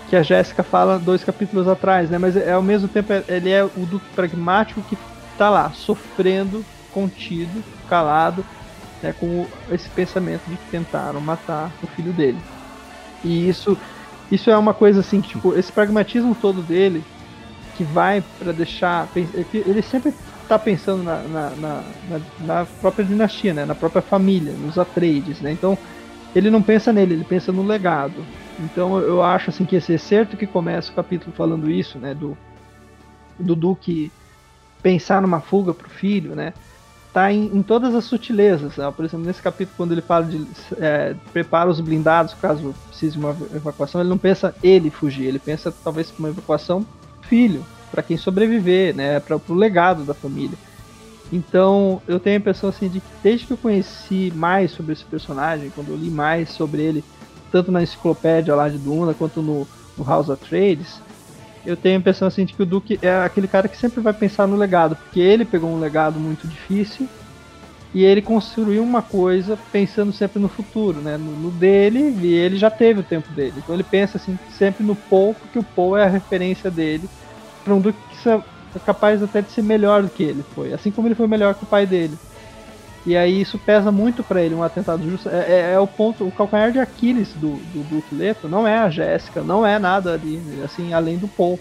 que a Jéssica fala dois capítulos atrás, né? Mas é ao mesmo tempo ele é o Duque pragmático que tá lá sofrendo, contido, calado, né? Com esse pensamento de que tentaram matar o filho dele. E isso isso é uma coisa assim, que, tipo, esse pragmatismo todo dele que vai para deixar ele sempre tá pensando na, na, na, na, própria dinastia, né? na própria família, nos Atreides. Né? Então, ele não pensa nele, ele pensa no legado. Então, eu acho assim que esse é certo que começa o capítulo falando isso, né? do, do Duque pensar numa fuga para o filho, né? tá em, em, todas as sutilezas. Né? Por exemplo, nesse capítulo, quando ele fala de é, prepara os blindados caso precise de uma evacuação, ele não pensa ele fugir, ele pensa talvez uma evacuação filho para quem sobreviver, né, para o legado da família. Então, eu tenho a impressão assim de que desde que eu conheci mais sobre esse personagem, quando eu li mais sobre ele, tanto na enciclopédia lá de Duna quanto no, no House of Trades, eu tenho a impressão assim de que o Duke é aquele cara que sempre vai pensar no legado, porque ele pegou um legado muito difícil e ele construiu uma coisa pensando sempre no futuro, né? No, no, dele, e ele já teve o tempo dele. Então ele pensa assim sempre no Paul, porque o Paul é a referência dele para um Duque que é capaz até de ser melhor do que ele foi, assim como ele foi melhor que o pai dele. E aí isso pesa muito para ele, um atentado justo. É, é, é, o ponto, o calcanhar de Aquiles do, do Duque Leto não é a Jéssica, não é nada ali, assim, além do Paul.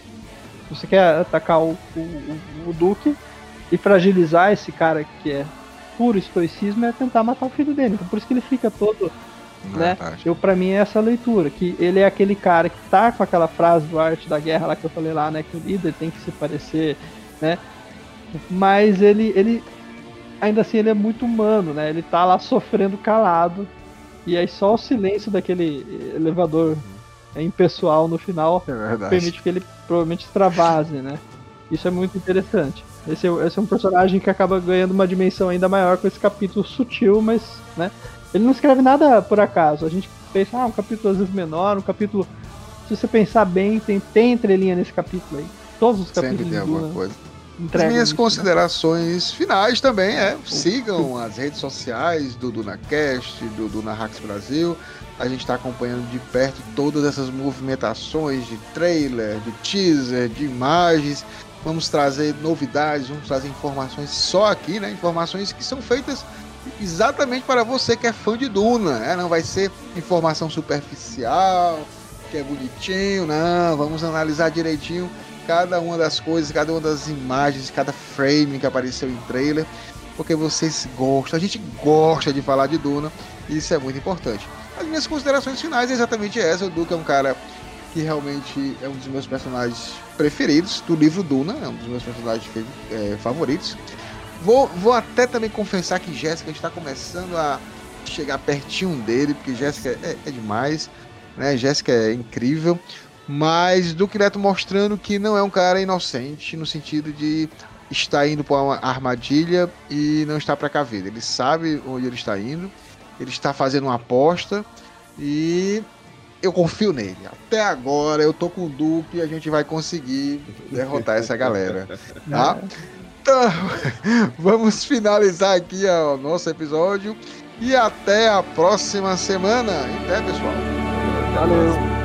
Você quer atacar o, o, o Duque e fragilizar esse cara que é puro estoicismo, é tentar matar o filho dele. Então, por isso que ele fica todo né? Eu para mim é essa leitura, que ele é aquele cara que tá com aquela frase do arte da guerra lá que eu falei lá, né, que o líder tem que se parecer, né? Mas ele ele ainda assim ele é muito humano, né? Ele tá lá sofrendo calado. E aí só o silêncio daquele elevador é impessoal no final é permite que ele provavelmente extravase, né? Isso é muito interessante. Esse, é esse é um personagem que acaba ganhando uma dimensão ainda maior com esse capítulo sutil, mas, né? Ele não escreve nada por acaso. A gente pensa, ah, um capítulo às vezes menor, um capítulo. Se você pensar bem, tem, tem entrelinha nesse capítulo aí. Todos os capítulos. Sempre tem alguma coisa. As minhas isso, né? considerações né? finais também é sigam as redes sociais do DunaCast, do Dunahax Brasil. A gente está acompanhando de perto todas essas movimentações de trailer, de teaser, de imagens. Vamos trazer novidades, vamos trazer informações só aqui, né? Informações que são feitas exatamente para você que é fã de Duna, né? Não vai ser informação superficial, que é bonitinho, não. Vamos analisar direitinho cada uma das coisas, cada uma das imagens, cada frame que apareceu em trailer, porque vocês gostam, a gente gosta de falar de Duna, e isso é muito importante. As minhas considerações finais é exatamente essa. O Duke é um cara que realmente é um dos meus personagens preferidos do livro Duna, é um dos meus personagens é, favoritos. Vou, vou até também confessar que Jéssica está começando a chegar pertinho dele, porque Jéssica é, é demais, né? Jéssica é incrível, mas Duque Neto mostrando que não é um cara inocente no sentido de estar indo para uma armadilha e não está para cá ver. Ele sabe onde ele está indo, ele está fazendo uma aposta e eu confio nele. Até agora eu tô com o Duque e a gente vai conseguir derrotar essa galera, tá? Então, vamos finalizar aqui o nosso episódio e até a próxima semana. Até, pessoal. Valeu.